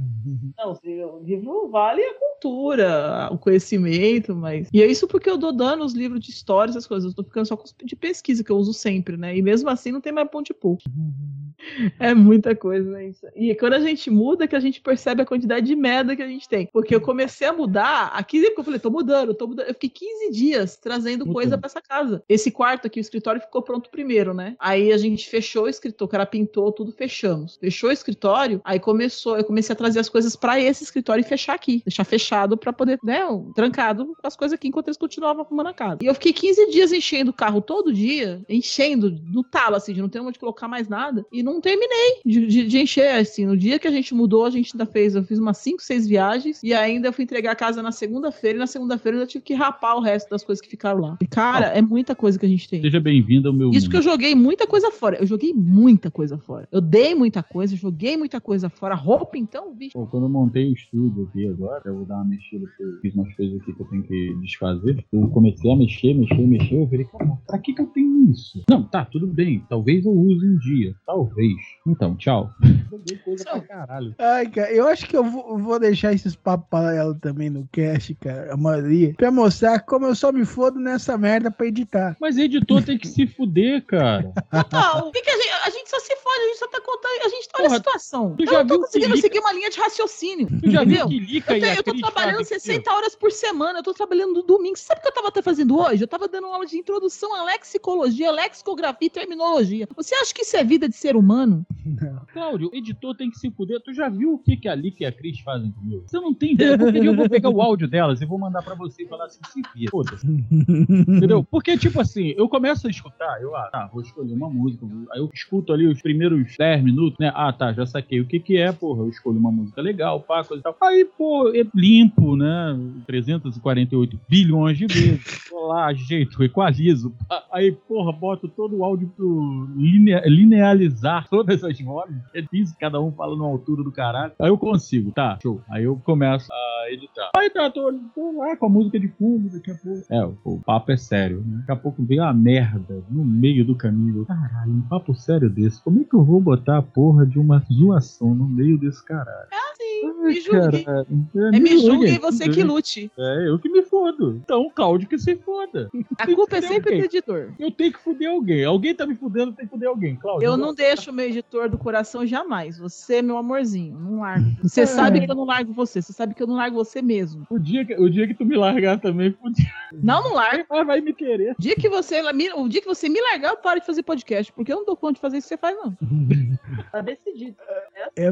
Speaker 10: Não, o livro vale a cultura, o conhecimento, mas. E é isso porque eu dou dando os livros de histórias, essas coisas. Eu tô ficando só com os de pesquisa, que eu uso sempre, né? E mesmo assim não tem mais ponte pouco. É muita coisa, né? Isso. E quando a gente muda, que a gente percebe a quantidade de merda que a gente tem. Porque eu comecei a mudar, aqui porque eu falei, tô mudando, tô mudando. Eu fiquei 15 dias trazendo coisa pra essa casa. Esse quarto aqui, o escritório ficou pronto primeiro, né? Aí a gente fechou o escritório, o cara pintou tudo, fechamos. Fechou o escritório, aí começou, eu comecei a trazer as coisas pra esse escritório e fechar aqui. Deixar fechado pra poder, né, trancado as coisas aqui enquanto eles continuavam arrumando a casa. E eu fiquei 15 dias enchendo o carro todo dia, enchendo no talo, assim, de não ter onde colocar mais nada. E não terminei de, de- de encher, assim. No dia que a gente mudou, a gente ainda fez, eu fiz umas 5, 6 viagens. E ainda eu fui entregar a casa na segunda-feira. E na segunda-feira eu tive que rapar o resto das coisas que ficaram lá. E, cara, é muita coisa que a gente tem.
Speaker 9: Seja bem-vindo ao meu
Speaker 10: Isso que eu
Speaker 9: mundo.
Speaker 10: joguei muita coisa fora. Eu joguei muita coisa fora. Eu dei muita coisa, joguei muita coisa fora. Roupa, então, bicho.
Speaker 9: Pô, quando eu montei o estúdio aqui agora, eu vou dar uma mexida, porque eu fiz umas coisas aqui que eu tenho que desfazer. Eu comecei a mexer, mexer, mexer. Eu falei, cara, pra que, que eu tenho isso? Não, tá, tudo bem. Talvez eu use um dia. Talvez. Então, tchau. Coisa pra caralho.
Speaker 8: Ai, cara, eu acho que eu vou, vou deixar esses papos paralelos também no cast, cara, a maioria, pra mostrar como eu só me fodo nessa merda pra editar.
Speaker 9: Mas editor tem que se fuder, cara.
Speaker 10: Total. O que, que a gente. A gente só se fode, a gente só tá contando. A gente olha
Speaker 9: Porra,
Speaker 10: a situação.
Speaker 9: tu
Speaker 10: eu
Speaker 9: já
Speaker 10: não tô
Speaker 9: viu que
Speaker 10: conseguindo
Speaker 9: Lica-
Speaker 10: seguir uma linha de raciocínio.
Speaker 9: Tu já
Speaker 10: entendeu?
Speaker 9: viu que Lica
Speaker 10: Eu,
Speaker 9: e
Speaker 10: tenho-
Speaker 9: a
Speaker 10: eu tô trabalhando
Speaker 9: fazem
Speaker 10: 60 horas por semana, eu tô trabalhando no domingo. Sabe o que eu tava até fazendo hoje? Eu tava dando uma aula de introdução à lexicologia, lexicografia e terminologia. Você acha que isso é vida de ser humano?
Speaker 9: Cláudio, o editor tem que se fuder. Tu já viu o que, que a Lica e a Cris fazem comigo? Você não tem ideia. Porque eu vou pegar o áudio delas e vou mandar pra você e falar assim, se vira. Foda-se. Entendeu? Porque, tipo assim, eu começo a escutar, eu, ah, tá, vou escolher uma música. Aí eu escuto ali os primeiros 10 minutos, né? Ah, tá, já saquei o que que é, porra. Eu escolho uma música legal, pá, coisa e tal. Aí, pô, é limpo, né? 348 bilhões de vezes. Vou lá, ajeito, equalizo. Aí, porra, boto todo o áudio pro linea- linealizar todas as vozes. É difícil, cada um fala numa altura do caralho. Aí eu consigo, tá, show. Aí eu começo a editar. Aí tá, tô, tô lá com a música de fundo, daqui a pouco. É, o, o papo é sério, né? Daqui a pouco vem uma merda no meio do caminho. Caralho, um papo sério desse. Como é que eu vou botar a porra de uma zoação no meio desse caralho?
Speaker 10: Sim,
Speaker 9: Ai,
Speaker 10: me julgue.
Speaker 9: caralho.
Speaker 10: É me julgue e
Speaker 9: julgue.
Speaker 10: você que lute.
Speaker 9: É, eu que me fodo. Então, o Cláudio que se foda.
Speaker 10: A culpa é sempre do
Speaker 9: alguém.
Speaker 10: editor.
Speaker 9: Eu tenho que fuder alguém. Alguém tá me fudendo, tem que fuder alguém. Cláudio.
Speaker 10: Eu não deixo o meu editor do coração jamais. Você é meu amorzinho, não largo. Você sabe que eu não largo você, você sabe que eu não largo você mesmo.
Speaker 9: O dia, que, o dia que tu me largar também, fudido.
Speaker 10: Não, não largo.
Speaker 9: Mas vai me querer.
Speaker 10: O dia que você, me- o dia que você me largar, eu paro de fazer podcast, porque eu não dou conta de fazer isso que você faz, não. Tá decidido.
Speaker 8: É,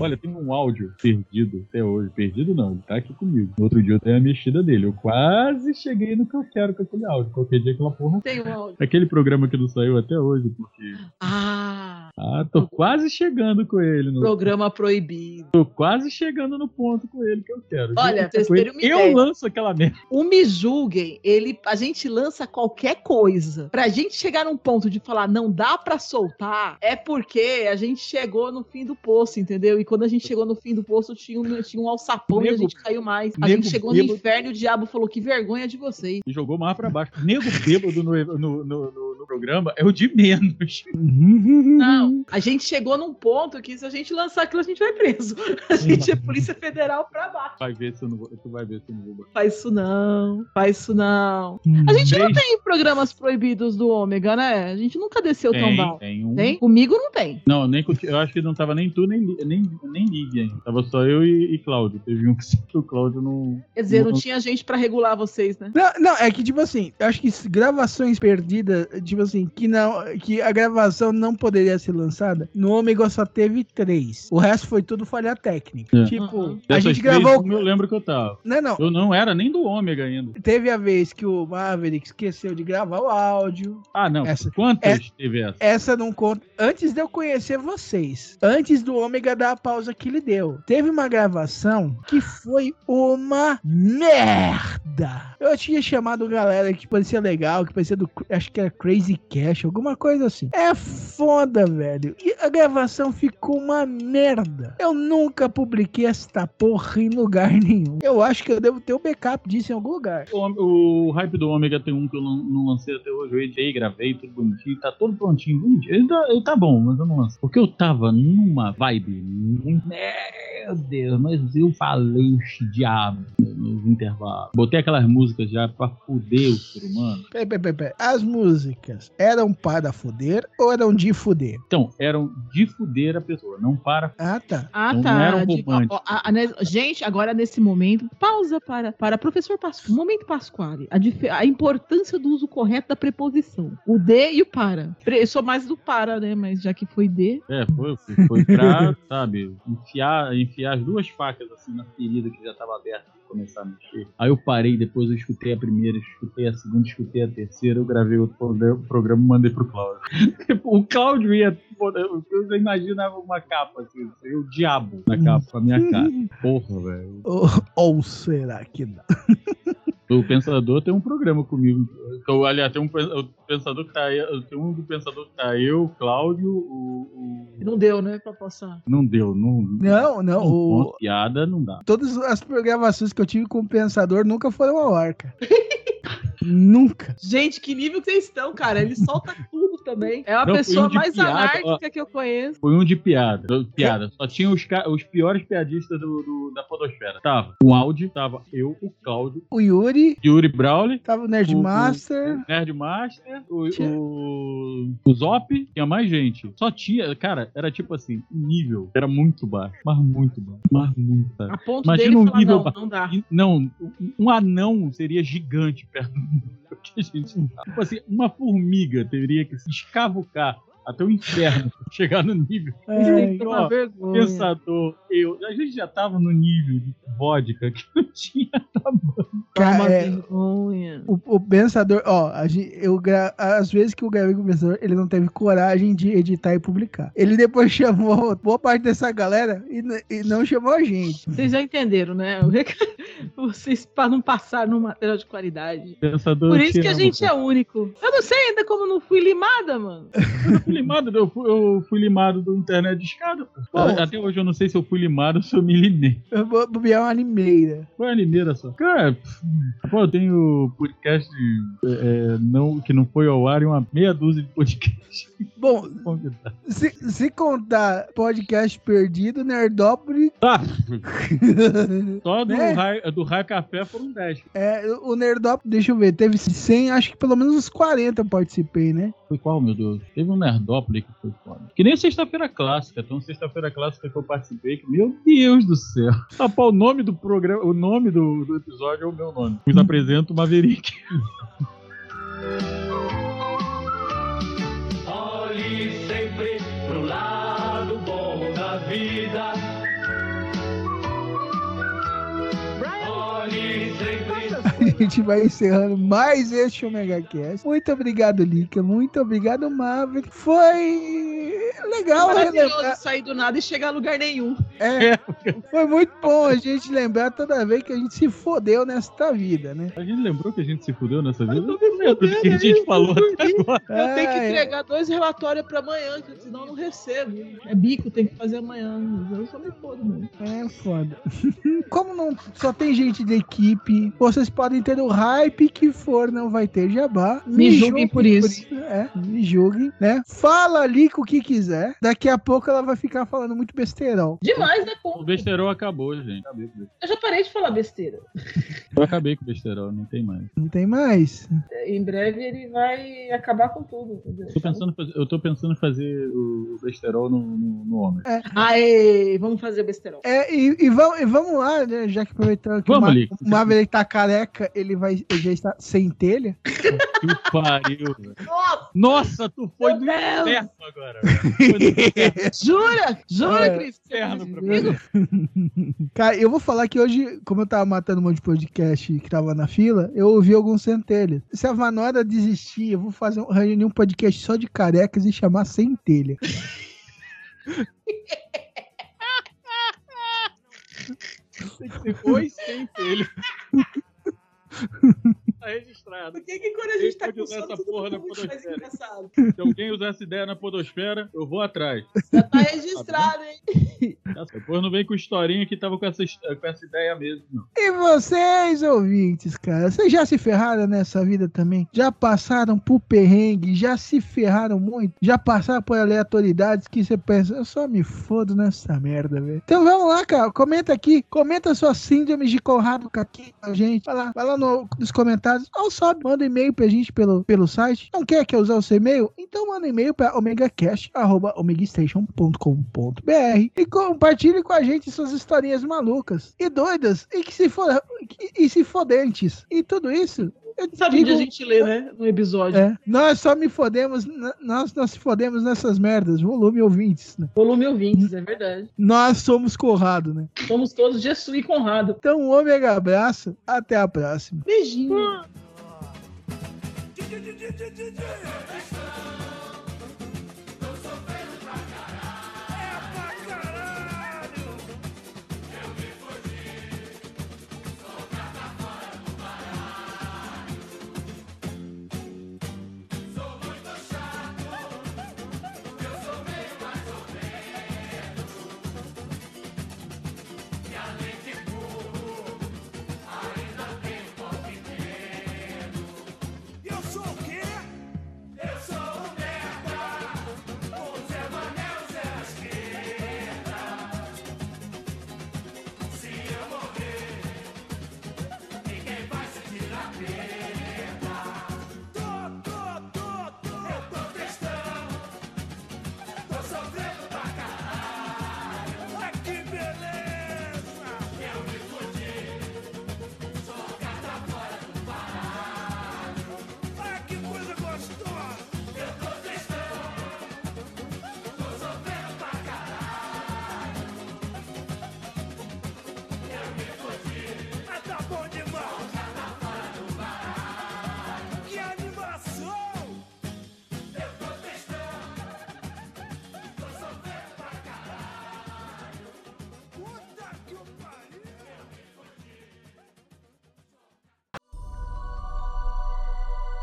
Speaker 9: Olha, tem um áudio perdido até hoje. Perdido não, ele tá aqui comigo. No outro dia eu tenho a mexida dele. Eu quase cheguei no que eu quero com aquele áudio. Qualquer dia aquela porra.
Speaker 10: Tem um áudio.
Speaker 9: Aquele programa que não saiu até hoje, porque.
Speaker 10: Ah,
Speaker 9: Ah, tô quase chegando com ele. No...
Speaker 10: programa proibido.
Speaker 9: Tô quase chegando no ponto com ele que eu quero.
Speaker 10: Olha, vocês terem uma
Speaker 9: Eu lanço aquela merda.
Speaker 10: O Me Julguem, ele, a gente lança qualquer coisa. Pra gente chegar num ponto de falar não dá pra soltar, é porque a gente chegou no fim do poço, entendeu? E quando a gente chegou no fim do poço, tinha um, tinha um alçapão e a
Speaker 9: Nego-
Speaker 10: gente caiu mais. A gente chegou no
Speaker 9: bêbado.
Speaker 10: inferno e o diabo falou que vergonha de vocês.
Speaker 9: E jogou mais pra baixo. Nego bêbado no, no, no, no- programa é o de menos.
Speaker 10: Não, a gente chegou num ponto que se a gente lançar aquilo, a gente vai preso. A gente é Polícia Federal pra baixo.
Speaker 9: Vai ver se eu não vou. Tu vai ver se eu não vou.
Speaker 10: Faz isso não, faz isso não. A gente não tem programas proibidos do Ômega, né? A gente nunca desceu tão
Speaker 9: Tem,
Speaker 10: baixo.
Speaker 9: tem um.
Speaker 10: Tem? Comigo não tem.
Speaker 9: Não, nem eu acho que não tava nem tu, nem, nem, nem Lívia ainda. Tava só eu e, e Cláudio. Teve um que o Cláudio não.
Speaker 10: Quer dizer, não
Speaker 9: não-
Speaker 10: tinha gente pra regular vocês, né?
Speaker 8: Não, não, é que tipo assim, eu acho que gravações perdidas, tipo assim, que não, que a gravação não poderia ser lançada, no Ômega só teve três. O resto foi tudo falha técnica.
Speaker 9: É.
Speaker 8: Tipo,
Speaker 10: Uhum.
Speaker 8: a gente
Speaker 9: três,
Speaker 8: gravou.
Speaker 9: eu lembro que eu tava.
Speaker 8: Não, não.
Speaker 9: Eu não era nem do Ômega ainda.
Speaker 8: Teve a vez que o Maverick esqueceu de gravar o áudio.
Speaker 9: Ah, não.
Speaker 8: Essa-
Speaker 9: Quantas teve essa?
Speaker 8: Essa não conta. Antes de eu conhecer vocês, antes do Ômega dar a pausa que ele deu, teve uma gravação que foi uma merda. Eu tinha chamado galera que parecia legal, que parecia do. Acho que era Crazy Cash, alguma coisa assim. É foda, velho. E a gravação ficou uma merda. Eu nunca publiquei essa porra em lugar nenhum. Eu acho que eu devo ter o backup disso em algum lugar.
Speaker 9: O, o hype do Ômega tem um que eu não, não lancei até hoje. Eu editei, gravei, tudo bonitinho. Tá todo prontinho, bonitinho. Ele tá, ele tá bom, mas eu não lancei. Porque eu tava numa vibe. muito- Meu Deus, mas eu falei os diabos nos intervalos. Botei aquelas músicas já pra fuder o ser humano.
Speaker 8: Peraí, peraí, peraí. As músicas eram para fuder ou eram de fuder?
Speaker 9: Então, eram de fuder a pessoa, não para.
Speaker 8: Ah, tá.
Speaker 10: Ah,
Speaker 9: Não
Speaker 10: tá.
Speaker 9: era um
Speaker 10: De- ó, a- a- né, gente, agora nesse momento, pausa para, para professor Pasquale. Momento Pasquale. A, a importância do uso correto da preposição. O de e o para. Eu sou mais do para, né? Mas já que foi de.
Speaker 9: É, foi, foi pra, sabe, enfiar, enfiar as duas facas assim na ferida que já tava aberta começar a mexer. Aí eu parei, depois eu escutei a primeira, escutei a segunda, escutei a terceira, eu gravei outro programa- e mandei pro Cláudio. o Cláudio ia. Eu já imaginava uma capa, assim, o diabo na capa, a minha cara. Porra, velho.
Speaker 8: Ou, ou será que não?
Speaker 9: O Pensador tem um programa comigo. eu- aliás, tem um Pensador que tá Tem um do Pensador que tá eu, o Cláudio, o. o-
Speaker 10: Não deu, né? Pra passar.
Speaker 9: Não deu, não.
Speaker 8: Não, não. O,
Speaker 9: piada não dá.
Speaker 8: todas as programações que eu tive com o Pensador nunca foram ao ar, cara. nunca.
Speaker 10: Gente, que nível que vocês estão, cara? Ele solta tudo também. É a
Speaker 9: Não,
Speaker 10: pessoa
Speaker 9: um
Speaker 10: mais
Speaker 9: piada,
Speaker 10: anárquica que eu conheço.
Speaker 9: Foi um de piada. Piada. Só tinha os, os piores piadistas do, do- da Podosfera. Tava o Audi, tava eu, o Cláudio,
Speaker 8: O Yuri,
Speaker 9: Yuri Brawley,
Speaker 8: tava o Nerdmaster.
Speaker 9: Nerdmaster, o,
Speaker 8: Tinha-
Speaker 9: o, o Zop, tinha mais gente. Só tinha, cara, era tipo assim, o nível era muito baixo, mas muito baixo, mas muito baixo.
Speaker 10: A ponto
Speaker 9: Imagina
Speaker 10: dele
Speaker 9: um
Speaker 10: falar,
Speaker 9: nível
Speaker 10: não, não dá.
Speaker 9: Não, um anão seria gigante perto do que. Tipo assim, uma formiga teria que se escavucar até o inferno pra chegar no nível.
Speaker 8: Ai,
Speaker 10: que tomar
Speaker 9: ó,
Speaker 10: vergonha.
Speaker 9: Pensador, eu. A gente já tava no nível de vodka que não tinha tamanho.
Speaker 8: Cara, é,
Speaker 10: vergonha.
Speaker 8: o, o Pensador, ó, a gente, eu gra, as vezes que eu gravei com o Pensador, ele não teve coragem de editar e publicar. Ele depois chamou boa parte dessa galera e, e não chamou a gente.
Speaker 10: Vocês já entenderam, né? Vocês para não passar no material de qualidade.
Speaker 9: Pensador.
Speaker 10: Por isso que a gente é único. Eu não sei ainda como não fui limada, mano.
Speaker 9: Eu fui limado, eu fui, eu fui limado do internet de escada. pô. Até hoje eu não sei se eu fui limado ou se eu me limei.
Speaker 8: Eu vou bobear uma limeira.
Speaker 9: Foi a limeira só. Cara, pff, pô, eu tenho podcast é, não, que não foi ao ar e uma meia dúzia de podcasts
Speaker 8: Bom, se, se contar podcast perdido, Nerdópolis,
Speaker 9: Tá, só do,
Speaker 8: Né?
Speaker 9: raio, do Café foram 10.
Speaker 8: é, o Nerdópolis, deixa eu ver, teve 100, acho que pelo menos uns 40 eu participei, né?
Speaker 9: Foi qual, meu Deus? Teve um Nerdópolis que foi foda. Que nem sexta-feira clássica. Então, sexta-feira clássica que eu participei, que, meu Deus do céu. Rapaz, o nome do programa, o nome do, do episódio é o meu nome. Vos apresento Maverick.
Speaker 8: gente vai encerrando mais este Omega Cast. Muito obrigado, Lika. Muito obrigado, Maverick. Foi legal
Speaker 10: Maravilhoso
Speaker 8: relembrar.
Speaker 10: sair do nada e chegar a lugar nenhum.
Speaker 8: É, foi muito bom a gente lembrar toda vez que a gente se fodeu nesta vida, né?
Speaker 9: A gente lembrou que a gente se fudeu nessa vida?
Speaker 10: tô
Speaker 9: Eu não lembro do que a gente falou até agora.
Speaker 10: Eu tenho que entregar dois relatórios pra amanhã, senão eu não recebo. É bico, tem que fazer amanhã. Eu só me fodo, mano.
Speaker 8: É foda. Como não só tem gente da equipe, vocês podem ter o hype que for, não vai ter jabá.
Speaker 10: Me julguem por isso.
Speaker 8: É, me julguem, né? Fala ali com o que quiser. Daqui a pouco ela vai ficar falando muito besteirol.
Speaker 10: Demais da
Speaker 9: O
Speaker 10: conta.
Speaker 9: besterol acabou, gente. O.
Speaker 10: Eu já parei de falar besteira.
Speaker 9: Eu acabei com o besterol, não tem mais.
Speaker 8: Não tem mais.
Speaker 10: Em breve ele vai acabar com tudo, entendeu?
Speaker 9: Tô pensando, eu tô pensando em fazer o besterol no, no, no homem.
Speaker 10: Aê, vamos fazer besterol.
Speaker 8: É, e, e vamos, e vamos lá, né? Já que aproveitando que
Speaker 9: Vamos
Speaker 8: o, Ma
Speaker 9: ali.
Speaker 8: o Maverick tá careca, ele vai ele já está sem telha.
Speaker 9: Que pariu.
Speaker 10: Nossa,
Speaker 9: Nossa, tu foi
Speaker 10: Meu
Speaker 9: do
Speaker 10: Deus!
Speaker 9: inferno agora.
Speaker 10: jura? Jura,
Speaker 8: É.
Speaker 10: Cris?
Speaker 9: inferno
Speaker 10: Comigo?
Speaker 8: Cara, eu vou falar que hoje, como eu tava matando um monte de podcast que tava na fila, eu ouvi alguns centelhas. Se a Vanora desistir, eu vou fazer um, reunir um podcast só de carecas e chamar Centelha.
Speaker 9: Tem que ser foi sem telha. Tá registrado.
Speaker 10: Por que, que quando a gente tá com sono,
Speaker 9: essa porra na podosfera.
Speaker 10: engraçado?
Speaker 9: Se alguém usar essa ideia na podosfera, eu vou atrás.
Speaker 10: Já tá registrado, hein?
Speaker 9: Depois não vem com historinha que tava com essa, com essa ideia mesmo, não.
Speaker 8: E vocês, ouvintes, cara, vocês já se ferraram nessa vida também? Já passaram por perrengue? Já se ferraram muito? Já passaram por aleatoriedades que você pensa, eu só me fodo nessa merda, velho. Então vamos lá, cara, comenta aqui, comenta sua síndrome de Conrado aqui com a gente. Vai lá, vai lá no- nos comentários, ou sobe, manda e-mail pra gente pelo, pelo site. Não quer que eu usar o seu e-mail? Então manda e-mail pra omegacast.omegastation.com.br e compartilhe com a gente suas historinhas malucas e doidas e que se for e, e se fodentes. E tudo isso. Eu
Speaker 10: Sabe onde a gente lê, né? No episódio.
Speaker 8: É, nós só me fodemos, nós, nós se fodemos nessas merdas, volume ouvintes, né?
Speaker 10: Volume ouvintes, é verdade.
Speaker 8: Nós somos Corrado, né?
Speaker 10: Somos todos Jesus e Conrado.
Speaker 8: Então, um ômega abraço, até a próxima.
Speaker 10: Beijinho.
Speaker 11: Eu